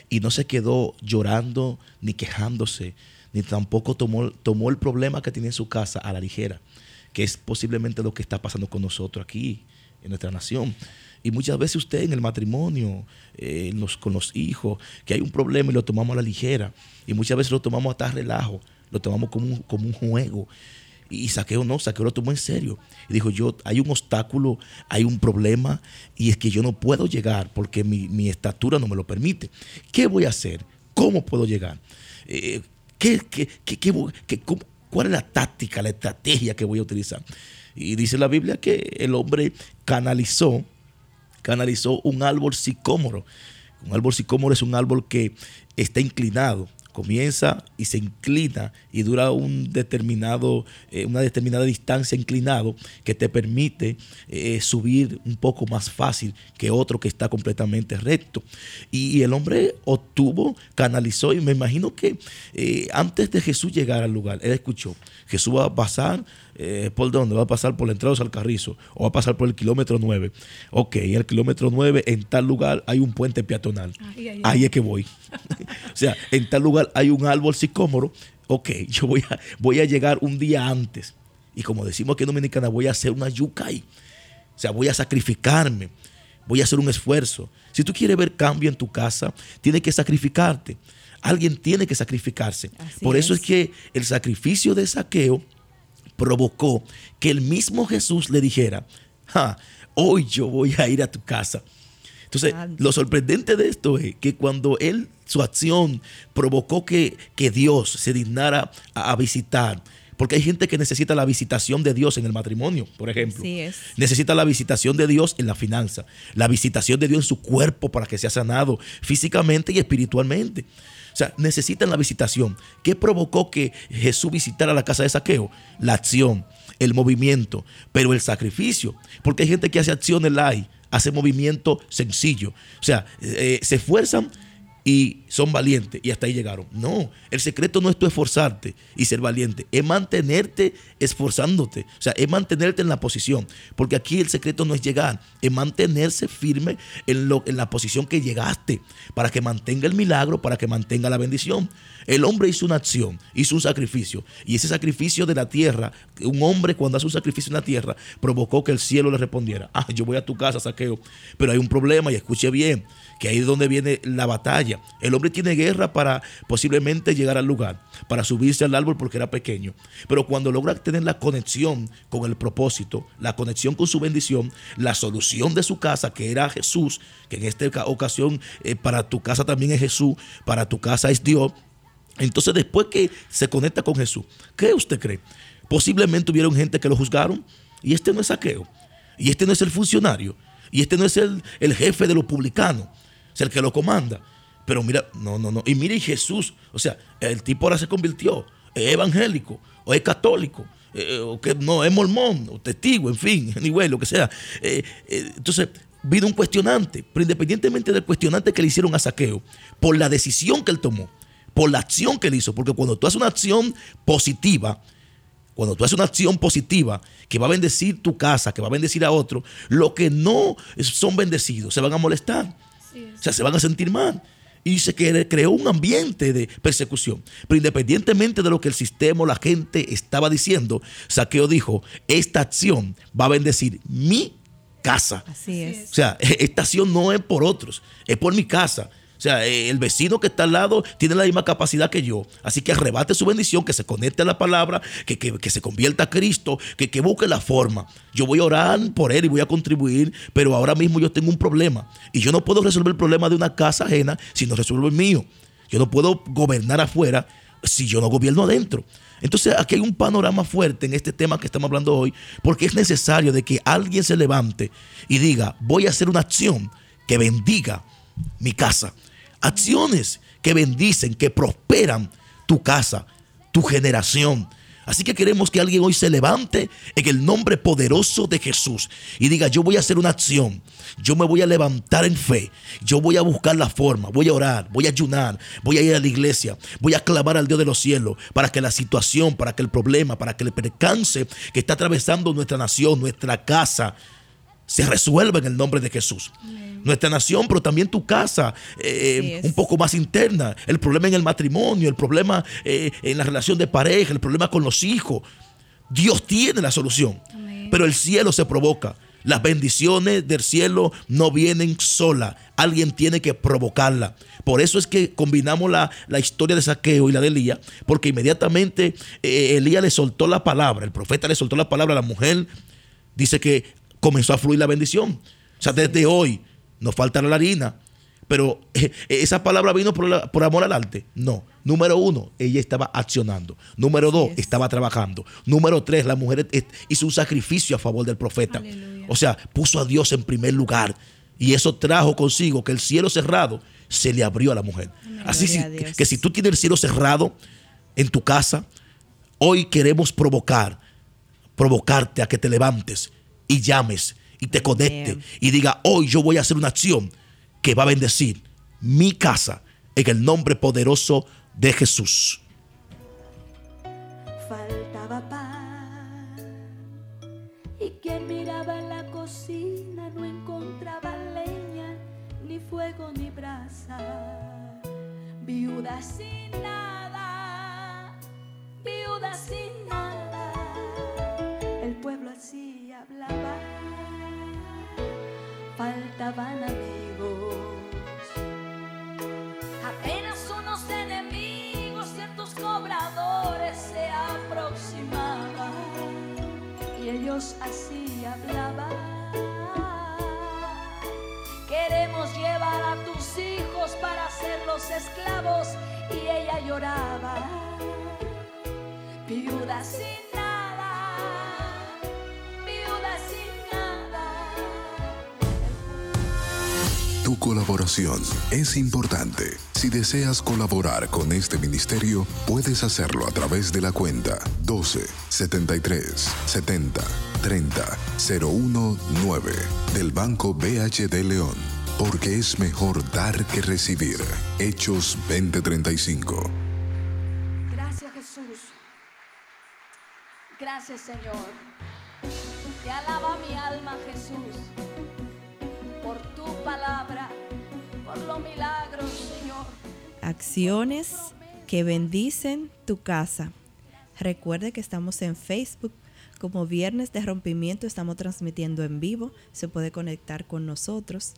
y no se quedó llorando ni quejándose, ni tampoco tomó, tomó el problema que tenía en su casa a la ligera, que es posiblemente lo que está pasando con nosotros aquí en nuestra nación. Y muchas veces usted en el matrimonio, eh, con los hijos, que hay un problema y lo tomamos a la ligera. Y muchas veces lo tomamos hasta relajo, lo tomamos como un, como un juego. Y Saqueo no, Saqueo lo tomó en serio. Y dijo, yo, hay un obstáculo, hay un problema, y es que yo no puedo llegar porque mi, estatura no me lo permite. ¿Qué voy a hacer? ¿Cómo puedo llegar? Eh, ¿qué, qué- qué- ¿Cuál es la táctica, la estrategia que voy a utilizar? Y dice la Biblia que el hombre canalizó, canalizó un árbol sicómoro. Un árbol sicómoro es un árbol que está inclinado. Comienza y se inclina y dura un determinado, eh, una determinada distancia inclinado que te permite eh, subir un poco más fácil que otro que está completamente recto. Y, el hombre obtuvo, canalizó y me imagino que eh, antes de Jesús llegar al lugar, él escuchó, Jesús va a pasar eh, ¿por dónde? Va a pasar por la entrada al Carrizo o va a pasar por el kilómetro 9. Ok, en el kilómetro 9 en tal lugar hay un puente peatonal. Ahí es que voy. o sea, en tal lugar hay un árbol sicómoro. Ok, yo voy a, voy a llegar un día antes. Y como decimos aquí en Dominicana, voy a hacer una yuca ahí. O sea, voy a sacrificarme. Voy a hacer un esfuerzo. Si tú quieres ver cambio en tu casa, tienes que sacrificarte. Alguien tiene que sacrificarse. Así Por eso es. es que el sacrificio de saqueo provocó que el mismo Jesús le dijera, "Ja, hoy yo voy a ir a tu casa. Entonces, lo sorprendente de esto es que cuando él, su acción provocó que, que Dios se dignara a, a visitar, porque hay gente que necesita la visitación de Dios en el matrimonio, por ejemplo. Es. Necesita la visitación de Dios en la finanza, la visitación de Dios en su cuerpo para que sea sanado físicamente y espiritualmente. O sea, necesitan la visitación. ¿Qué provocó que Jesús visitara la casa de saqueo? La acción, el movimiento, pero el sacrificio. Porque hay gente que hace acciones light, hace movimiento sencillo. O sea, eh, se esfuerzan y son valientes y hasta ahí llegaron. No, el secreto no es tú esforzarte y ser valiente, es mantenerte esforzándote, o sea, es mantenerte en la posición, porque aquí el secreto no es llegar, es mantenerse firme en, lo, en la posición que llegaste, para que mantenga el milagro, para que mantenga la bendición. El hombre hizo una acción, hizo un sacrificio, y ese sacrificio de la tierra, un hombre cuando hace un sacrificio en la tierra, provocó que el cielo le respondiera, ah, yo voy a tu casa, saqueo, pero hay un problema y escuche bien, que ahí es donde viene la batalla. El hombre tiene guerra para posiblemente llegar al lugar, para subirse al árbol porque era pequeño. Pero cuando logra tener la conexión con el propósito, la conexión con su bendición, la solución de su casa, que era Jesús, que en esta oca- ocasión eh, para tu casa también es Jesús, para tu casa es Dios. Entonces después que se conecta con Jesús, ¿qué usted cree? Posiblemente hubieron gente que lo juzgaron y este no es saqueo, y este no es el funcionario, y este no es el, el jefe de los publicanos, es el que lo comanda. Pero mira, no, no, no. Y mire Jesús, o sea, el tipo ahora se convirtió, es evangélico, o es católico, eh, o que no, es mormón, o testigo, en fin, anyway, lo que sea. Eh, eh, entonces, vino un cuestionante, pero independientemente del cuestionante que le hicieron a Saqueo, por la decisión que él tomó, por la acción que él hizo. Porque cuando tú haces una acción positiva, cuando tú haces una acción positiva que va a bendecir tu casa, que va a bendecir a otro, los que no son bendecidos se van a molestar. O sea, se van a sentir mal. Y se creó un ambiente de persecución. Pero independientemente de lo que el sistema o la gente estaba diciendo, Saqueo dijo, esta acción va a bendecir mi casa. Así es. O sea, esta acción no es por otros, es por mi casa. O sea, eh, el vecino que está al lado tiene la misma capacidad que yo. Así que arrebate su bendición, que se conecte a la palabra, que, que, se convierta a Cristo, que, que busque la forma. Yo voy a orar por él y voy a contribuir, pero ahora mismo yo tengo un problema. Y yo no puedo resolver el problema de una casa ajena si no resuelvo el mío. Yo no puedo gobernar afuera si yo no gobierno adentro. Entonces aquí hay un panorama fuerte en este tema que estamos hablando hoy, porque es necesario de que alguien se levante y diga, voy a hacer una acción que bendiga mi casa. Acciones que bendicen, que prosperan tu casa, tu generación. Así que queremos que alguien hoy se levante en el nombre poderoso de Jesús y diga, yo voy a hacer una acción, yo me voy a levantar en fe, yo voy a buscar la forma, voy a orar, voy a ayunar, voy a ir a la iglesia, voy a clamar al Dios de los cielos para que la situación, para que el problema, para que el percance que está atravesando nuestra nación, nuestra casa, se resuelva en el nombre de Jesús nuestra nación, pero también tu casa, eh, un poco más interna, el problema en el matrimonio, el problema eh, en la relación de pareja, el problema con los hijos. Dios tiene la solución, pero el cielo se provoca. Las bendiciones del cielo no vienen sola. Alguien tiene que provocarla. Por eso es que combinamos la, historia de Saqueo y la de Elías, porque inmediatamente eh, Elías le soltó la palabra, el profeta le soltó la palabra a la mujer. Dice que comenzó a fluir la bendición. O sea, desde hoy no falta la harina. Pero eh, esa palabra vino por, amor al arte. No. Número uno, ella estaba accionando. Número dos, estaba trabajando. Número tres, la mujer hizo un sacrificio a favor del profeta. O sea, puso a Dios en primer lugar. Y eso trajo consigo que el cielo cerrado se le abrió a la mujer. Así que, que si tú tienes el cielo cerrado en tu casa, hoy queremos provocar, provocarte a que te levantes y llames y te conecte y diga, hoy yo voy a hacer una acción que va a bendecir mi casa en el nombre poderoso de Jesús. Faltaba paz y quien miraba en la cocina no encontraba leña, ni fuego, ni brasa. Viuda sin nada, viuda sin nada. El pueblo así hablaba faltaban amigos. Apenas unos enemigos, ciertos cobradores se aproximaban y ellos así hablaban. Queremos llevar a tus hijos para hacerlos esclavos y ella lloraba. Viuda sin Tu colaboración es importante. Si deseas colaborar con este ministerio, puedes hacerlo a través de la cuenta 12 73 70 30 019 del Banco BHD León. Porque es mejor dar que recibir. Hechos 2035. Gracias Jesús. Gracias Señor. Te alaba mi alma Jesús por tu palabra, por los milagros, Señor. Acciones que bendicen tu casa. Recuerde que estamos en Facebook como Viernes de Rompimiento, estamos transmitiendo en vivo, se puede conectar con nosotros.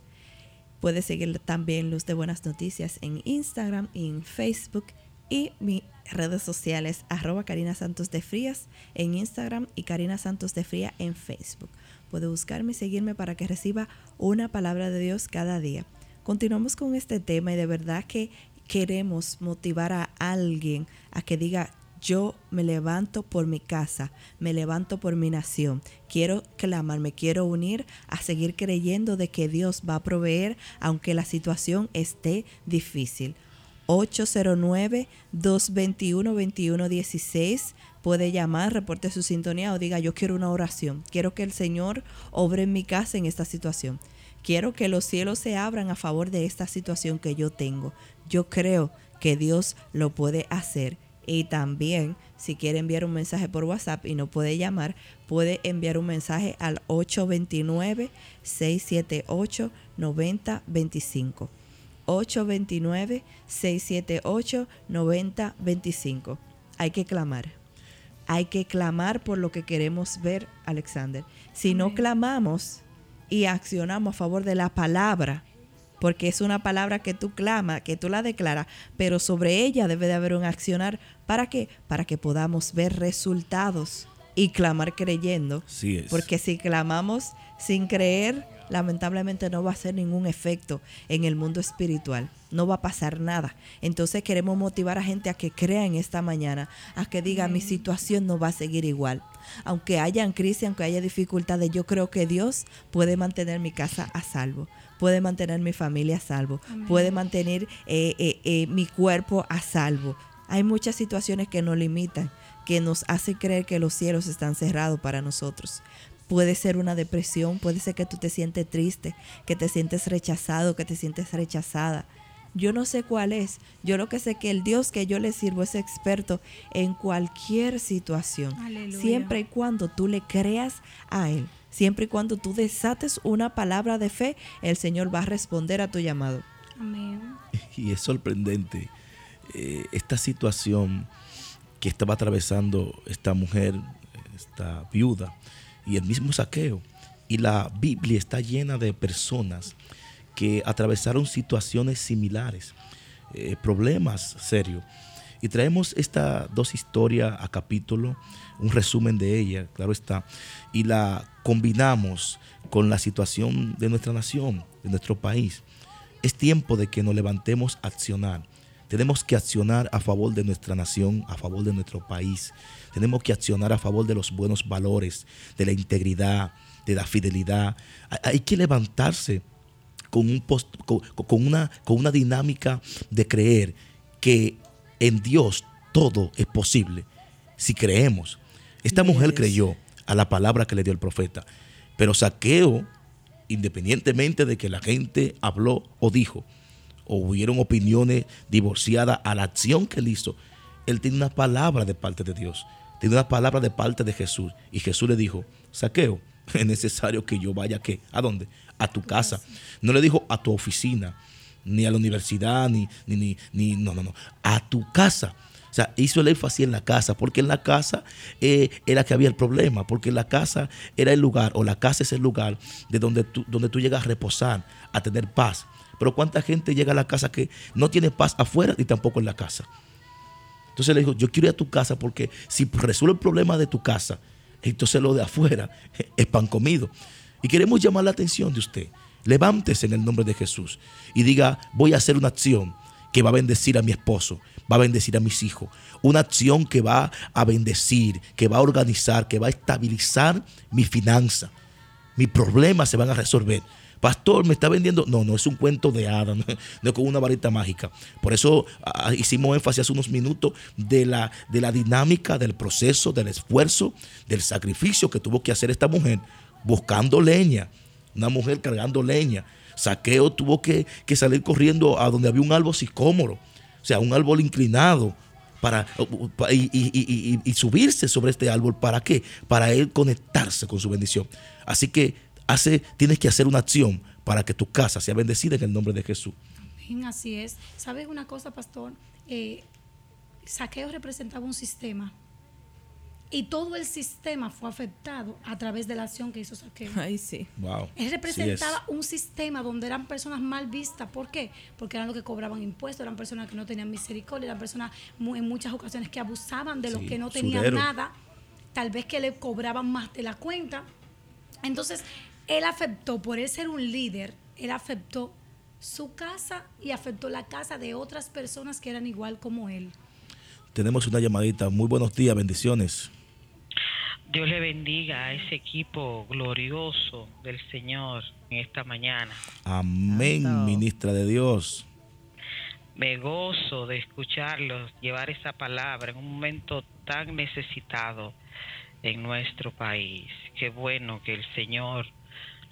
Puede seguir también Luz de Buenas Noticias en Instagram y en Facebook y mis redes sociales arroba Karina Santos de Frías en Instagram y Karina Santos de Fría en Facebook puede buscarme y seguirme para que reciba una palabra de Dios cada día. Continuamos con este tema y de verdad que queremos motivar a alguien a que diga, yo me levanto por mi casa, me levanto por mi nación. Quiero clamar, me quiero unir a seguir creyendo de que Dios va a proveer aunque la situación esté difícil. 809-221-2116 puede llamar, reporte su sintonía o diga yo quiero una oración. Quiero que el Señor obre en mi casa en esta situación. Quiero que los cielos se abran a favor de esta situación que yo tengo. Yo creo que Dios lo puede hacer. Y también, si quiere enviar un mensaje por WhatsApp y no puede llamar, puede enviar un mensaje al 829-678-9025. 829-678-9025. Hay que clamar. Hay que clamar por lo que queremos ver, Alexander. Si no clamamos y accionamos a favor de la palabra, porque es una palabra que tú clamas, que tú la declaras, pero sobre ella debe de haber un accionar. ¿Para qué? Para que podamos ver resultados y clamar creyendo. Sí es. Porque si clamamos sin creer, lamentablemente no va a hacer ningún efecto en el mundo espiritual. No va a pasar nada. Entonces queremos motivar a gente a que crea en esta mañana, a que diga mi situación no va a seguir igual. Aunque hayan crisis, aunque haya dificultades, yo creo que Dios puede mantener mi casa a salvo, puede mantener mi familia a salvo, puede mantener eh, eh, eh, mi cuerpo a salvo. Hay muchas situaciones que nos limitan, que nos hacen creer que los cielos están cerrados para nosotros. Puede ser una depresión, puede ser que tú te sientes triste, que te sientes rechazado, que te sientes rechazada. Yo no sé cuál es. Yo lo que sé que el Dios que yo le sirvo es experto en cualquier situación. Aleluya. Siempre y cuando tú le creas a Él. Siempre y cuando tú desates una palabra de fe, el Señor va a responder a tu llamado. Amén. Y es sorprendente eh, esta situación que estaba atravesando esta mujer, esta viuda, y el mismo saqueo. Y la Biblia está llena de personas que atravesaron situaciones similares, eh, problemas serios. Y traemos estas dos historias a capítulo, un resumen de ella, claro está, y la combinamos con la situación de nuestra nación, de nuestro país. Es tiempo de que nos levantemos a accionar. Tenemos que accionar a favor de nuestra nación, a favor de nuestro país. Tenemos que accionar a favor de los buenos valores, de la integridad, de la fidelidad. Hay- que levantarse con, un post- con, con una, con una dinámica de creer que en Dios todo es posible si creemos. Esta mujer creyó a la palabra que le dio el profeta, pero Saqueo, independientemente de que la gente habló o dijo, o hubieron opiniones divorciadas a la acción que él hizo, él tiene una palabra de parte de Dios, tiene una palabra de parte de Jesús. Y Jesús le dijo, Saqueo, es necesario que yo vaya ¿qué? ¿A dónde? A tu casa. No le dijo a tu oficina, ni a la universidad, ni, ni, ni, ni- no, no, no, a tu casa. O sea, hizo el énfasis en la casa, porque en la casa eh, era que había el problema, porque la casa era el lugar, o la casa es el lugar de donde tú, donde tú llegas a reposar, a tener paz. Pero cuánta gente llega a la casa que no tiene paz afuera ni tampoco en la casa. Entonces le dijo, yo quiero ir a tu casa porque si resuelve el problema de tu casa, entonces lo de afuera es pan comido. Y queremos llamar la atención de usted. Levántese en el nombre de Jesús y diga, voy a hacer una acción que va a bendecir a mi esposo, va a bendecir a mis hijos. Una acción que va a bendecir, que va a organizar, que va a estabilizar mi finanza. Mis problemas se van a resolver. Pastor, me está vendiendo. No, no es un cuento de hadas, no, es con una varita mágica. Por eso ah, hicimos énfasis hace unos minutos de la, de la dinámica, del proceso, del esfuerzo, del sacrificio que tuvo que hacer esta mujer buscando leña. Una mujer cargando leña. Saqueo tuvo que, que salir corriendo a donde había un árbol sicómoro, o sea, un árbol inclinado, para, y- y- y- y subirse sobre este árbol. ¿Para qué? Para él conectarse con su bendición. Así que hace, tienes que hacer una acción para que tu casa sea bendecida en el nombre de Jesús. Bien, así es. ¿Sabes una cosa, pastor? Eh, Saqueo representaba un sistema y todo el sistema fue afectado a través de la acción que hizo Saqueo. Ay, sí. Wow. Él representaba un sistema donde eran personas mal vistas. ¿Por qué? Porque eran los que cobraban impuestos, eran personas que no tenían misericordia, eran personas en muchas ocasiones que abusaban de los Sí, que no tenían sudero. nada, tal vez que le cobraban más de la cuenta. Entonces, él afectó, por él ser un líder, él afectó su casa y afectó la casa de otras personas que eran igual como él. Tenemos una llamadita. Muy buenos días, bendiciones. Dios le bendiga a ese equipo glorioso del Señor en esta mañana. Amén, Santo. ministra de Dios. Me gozo de escucharlos llevar esa palabra en un momento tan necesitado en nuestro país. Qué bueno que el Señor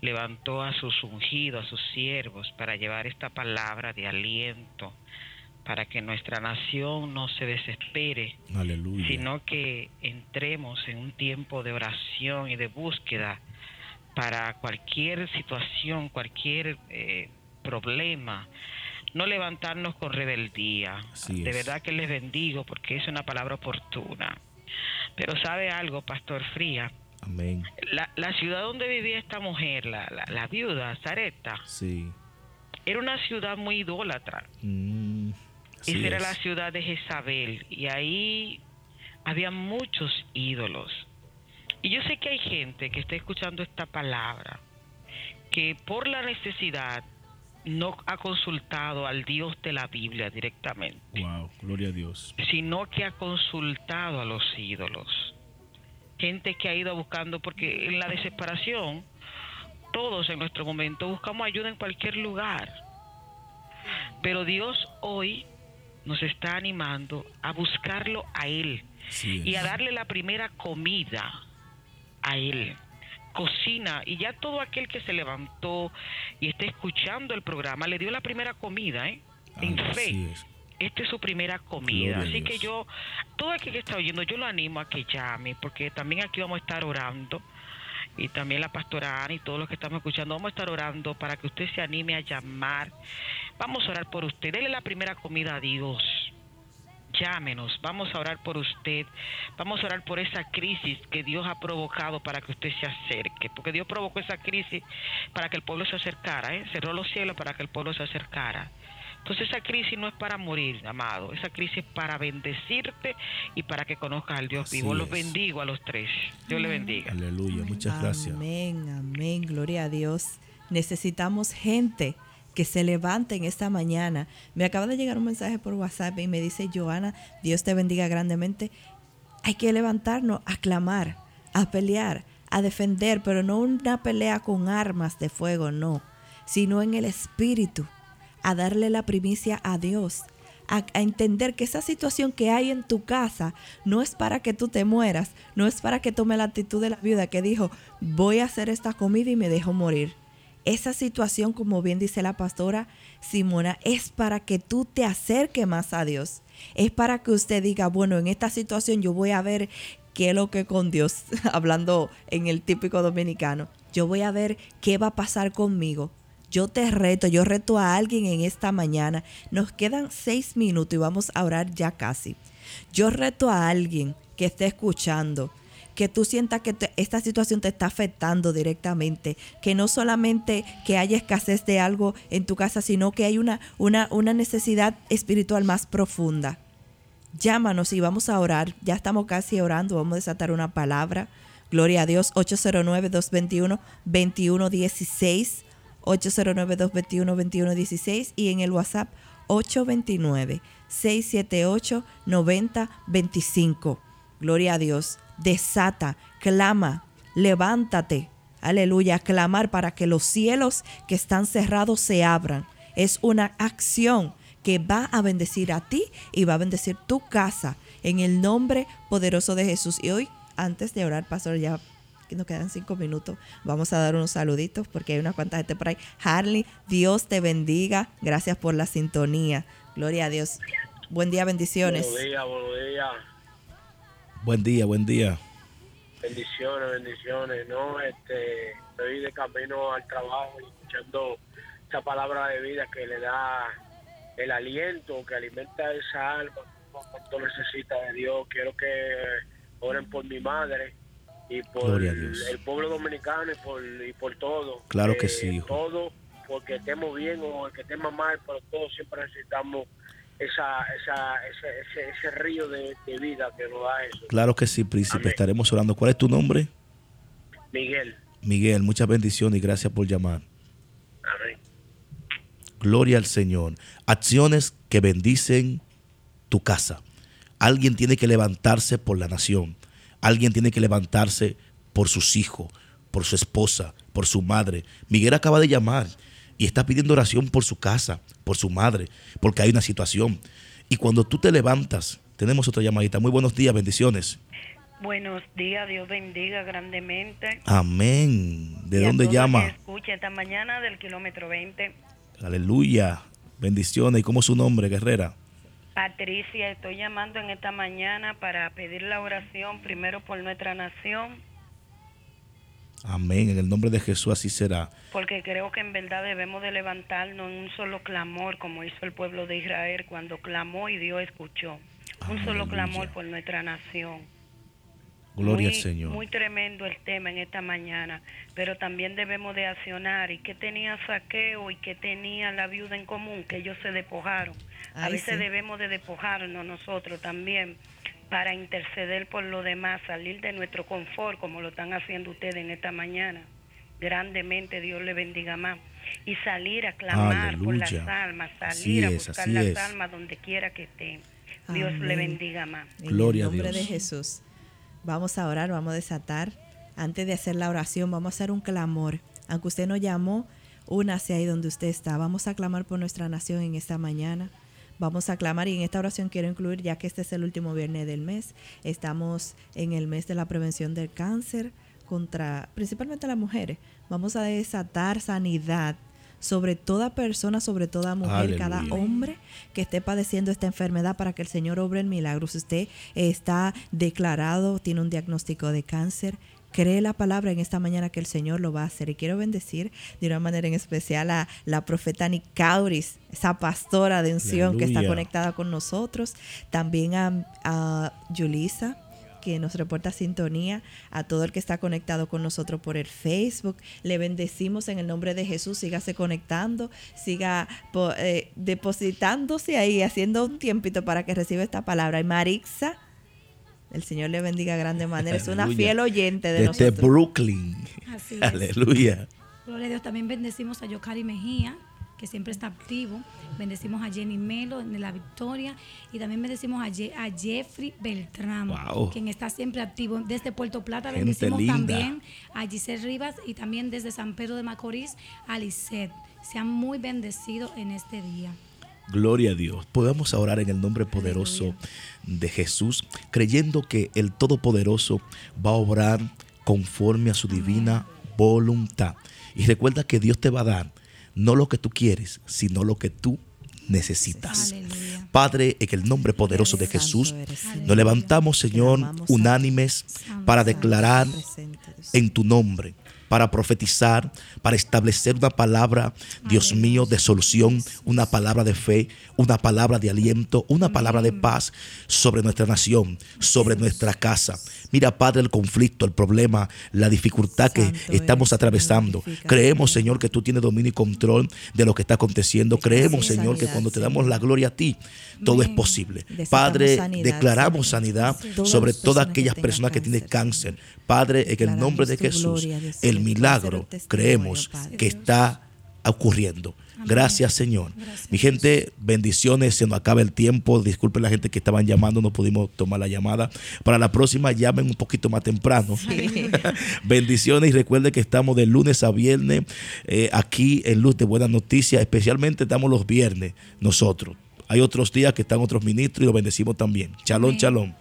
levantó a sus ungidos, a sus siervos, para llevar esta palabra de aliento, para que nuestra nación no se desespere, Aleluya. sino que entremos en un tiempo de oración y de búsqueda para cualquier situación, cualquier eh, problema, no levantarnos con rebeldía. Así de es. verdad que les bendigo porque es una palabra oportuna. Pero sabe algo, Pastor Fría, Amén. la, la ciudad donde vivía esta mujer, la, la, la viuda, Zareta, Sí. era una ciudad muy idólatra. Mm, Esa era la ciudad de Jezabel y ahí había muchos ídolos. Y yo sé que hay gente que está escuchando esta palabra que por la necesidad no ha consultado al Dios de la Biblia directamente, Wow, gloria a Dios. sino que ha consultado a los ídolos. Gente que ha ido buscando, porque en la desesperación, todos en nuestro momento buscamos ayuda en cualquier lugar. Pero Dios hoy nos está animando a buscarlo a Él Sí y a darle la primera comida a Él. Cocina y ya todo aquel que se levantó y está escuchando el programa le dio la primera comida, ¿eh? En Ah, fe. Esta es su primera comida. Gloria Así que yo, todo aquel que está oyendo, yo lo animo a que llame, porque también aquí vamos a estar orando. Y también la pastora Ana y todos los que estamos escuchando, vamos a estar orando para que usted se anime a llamar. Vamos a orar por usted. Dele la primera comida a Dios. Llámenos, vamos a orar por usted, vamos a orar por esa crisis que Dios ha provocado para que usted se acerque, porque Dios provocó esa crisis para que el pueblo se acercara, ¿eh? cerró los cielos para que el pueblo se acercara. Entonces esa crisis no es para morir, amado, esa crisis es para bendecirte y para que conozcas al Dios Así vivo. Los bendigo a los tres, Dios le bendiga. Aleluya, muchas gracias. Amén, amén, gloria a Dios. Necesitamos gente que se levante en esta mañana. Me acaba de llegar un mensaje por WhatsApp y me dice, Joana, Dios te bendiga grandemente. Hay que levantarnos a clamar, a pelear, a defender, pero no una pelea con armas de fuego, no, sino en el espíritu, a darle la primicia a Dios, a, entender que esa situación que hay en tu casa no es para que tú te mueras, no es para que tome la actitud de la viuda que dijo, voy a hacer esta comida y me dejo morir. Esa situación, como bien dice la pastora Simona, es para que tú te acerques más a Dios. Es para que usted diga, bueno, en esta situación yo voy a ver qué es lo que con Dios, hablando en el típico dominicano, yo voy a ver qué va a pasar conmigo. Yo te reto, yo reto a alguien en esta mañana. Nos quedan seis minutos y vamos a orar ya casi. Yo reto a alguien que esté escuchando, que tú sientas que esta situación te está afectando directamente, que no solamente que haya escasez de algo en tu casa, sino que hay una, una, una necesidad espiritual más profunda. Llámanos y vamos a orar. Ya estamos casi orando, vamos a desatar una palabra. Gloria a Dios, 809-221-2116, 809-221-2116 y en el WhatsApp 829-678-9025. Gloria a Dios. Desata, clama, levántate. Aleluya, clamar para que los cielos que están cerrados se abran. Es una acción que va a bendecir a ti y va a bendecir tu casa en el nombre poderoso de Jesús. Y hoy, antes de orar, pastor, ya nos quedan cinco minutos, vamos a dar unos saluditos porque hay una cuanta gente por ahí. Harley, Dios te bendiga. Gracias por la sintonía. Gloria a Dios. Buen día, bendiciones. Buenos días, buenos días. Buen día, buen día. Bendiciones, bendiciones. No, este, estoy de camino al trabajo y escuchando esa palabra de vida que le da el aliento, que alimenta esa alma cuánto necesita de Dios. Quiero que oren por mi madre y por Gloria a el, el pueblo dominicano y por, y por todo. Claro que Eh, sí, hijo. Todo, porque estemos bien o que estemos mal, pero todos siempre necesitamos esa, esa, ese, ese, ese río de, de vida que nos da eso. Claro que sí, príncipe. Amén. Estaremos orando. ¿Cuál es tu nombre? Miguel. Miguel, muchas bendiciones y gracias por llamar. Amén. Gloria al Señor. Acciones que bendicen tu casa. Alguien tiene que levantarse por la nación. Alguien tiene que levantarse por sus hijos, por su esposa, por su madre. Miguel acaba de llamar y está pidiendo oración por su casa, por su madre, porque hay una situación. Y cuando tú te levantas, tenemos otra llamadita. Muy buenos días, bendiciones. Buenos días, Dios bendiga grandemente. Amén. ¿De Y dónde llama? que escuchen esta mañana del kilómetro 20. Aleluya. Bendiciones. ¿Y cómo es su nombre, guerrera? Patricia, estoy llamando en esta mañana para pedir la oración primero por nuestra nación, Amén. En el nombre de Jesús así será. porque creo que en verdad debemos de levantarnos en un solo clamor, como hizo el pueblo de Israel cuando clamó y Dios escuchó. Un solo clamor por nuestra nación. Gloria muy, al Señor. Muy tremendo el tema en esta mañana, pero también debemos de accionar. ¿Y qué tenía Saqueo y qué tenía la viuda en común? Que ellos se despojaron. A Ay, veces sí. debemos de despojarnos nosotros también para interceder por lo demás, salir de nuestro confort como lo están haciendo ustedes en esta mañana. Grandemente Dios le bendiga más. Y salir a clamar por las Aleluya. almas, salir a buscar las es. almas donde quiera que estén. Dios le bendiga más. Gloria a en el nombre Dios. de Jesús. Vamos a orar, vamos a desatar. Antes de hacer la oración, vamos a hacer un clamor. Aunque usted no llamó, únase ahí donde usted está. Vamos a clamar por nuestra nación en esta mañana. Vamos a clamar y en esta oración quiero incluir, ya que este es el último viernes del mes, estamos en el mes de la prevención del cáncer contra principalmente las mujeres. Vamos a desatar sanidad sobre toda persona, sobre toda mujer, cada Aleluya. hombre que esté padeciendo esta enfermedad para que el Señor obre el milagro. Si usted está declarado, tiene un diagnóstico de cáncer, cree la palabra en esta mañana que el Señor lo va a hacer. Y quiero bendecir de una manera en especial a la profeta Nicauris, esa pastora de unción que está Aleluya. conectada con nosotros. También a, a Yulisa que nos reporta sintonía, a todo el que está conectado con nosotros por el Facebook. Le bendecimos en el nombre de Jesús. Sígase conectando, siga po- eh, depositándose ahí, haciendo un tiempito para que reciba esta palabra. Y Marixa, el Señor le bendiga de grande manera. Es una fiel oyente de Desde nosotros. Brooklyn. Así es. Aleluya. Gloria a Dios. También bendecimos a Yocari Mejía, que siempre está activo. Bendecimos a Jenny Melo de la Victoria. Y también bendecimos a, a Jeffrey Beltrán, Wow. quien está siempre activo. Desde Puerto Plata Gente bendecimos linda. también a Giselle Rivas y también desde San Pedro de Macorís a Lisette. Sean muy bendecidos en este día. Gloria a Dios. Podemos orar en el nombre poderoso de Jesús, creyendo que el Todopoderoso va a obrar conforme a su divina voluntad. Y recuerda que Dios te va a dar no lo que tú quieres, sino lo que tú necesitas. Aleluya. Padre, en el nombre poderoso de Jesús, nos levantamos, Señor, unánimes para declarar en tu nombre, para profetizar, para establecer una palabra, Dios mío, de solución, una palabra de fe, una palabra de aliento, una palabra de paz sobre nuestra nación, sobre nuestra casa. Mira, Padre, el conflicto, el problema, la dificultad que estamos atravesando. Creemos, Señor. Que tú tienes dominio y control de lo que está aconteciendo. Creemos, Señor, que cuando te damos la gloria a ti, todo es posible. Desatamos Padre, sanidad, declaramos sanidad Todas sobre todas aquellas personas que tienen cáncer. Padre, en el nombre de Jesús, gloria, el milagro creemos que está ocurriendo. Gracias, Señor. Mi gente, bendiciones. Se nos acaba el tiempo. Disculpen la gente que estaban llamando, no pudimos tomar la llamada. Para la próxima, llamen un poquito más temprano. bendiciones y recuerden que estamos de lunes a viernes eh, aquí en Luz de Buenas Noticias. Especialmente estamos los viernes nosotros. Hay otros días que están otros ministros y los bendecimos también. Chalón, Amén. chalón.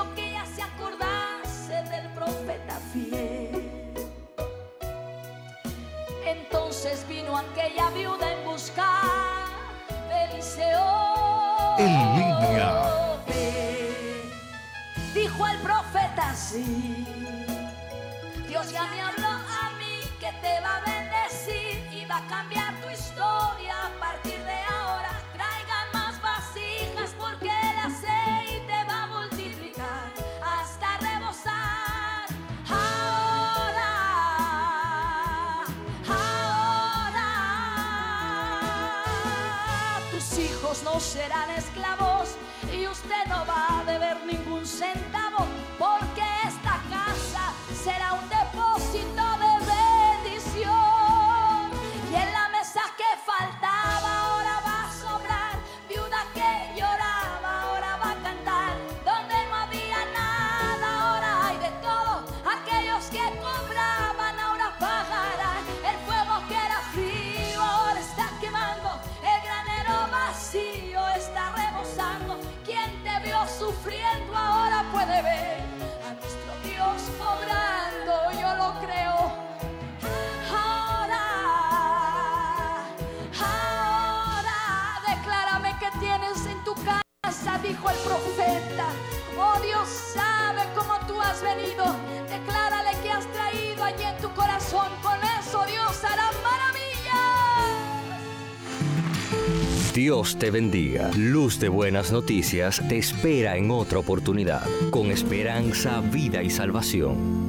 Hizo que ella se acordase del profeta fiel. Entonces vino aquella viuda en buscar de Eliseo. En línea. Dijo el profeta así. Dios ya me habló a mí que te va a bendecir hijos no serán Dios te bendiga. Luz de Buenas Noticias te espera en otra oportunidad, con esperanza, vida y salvación.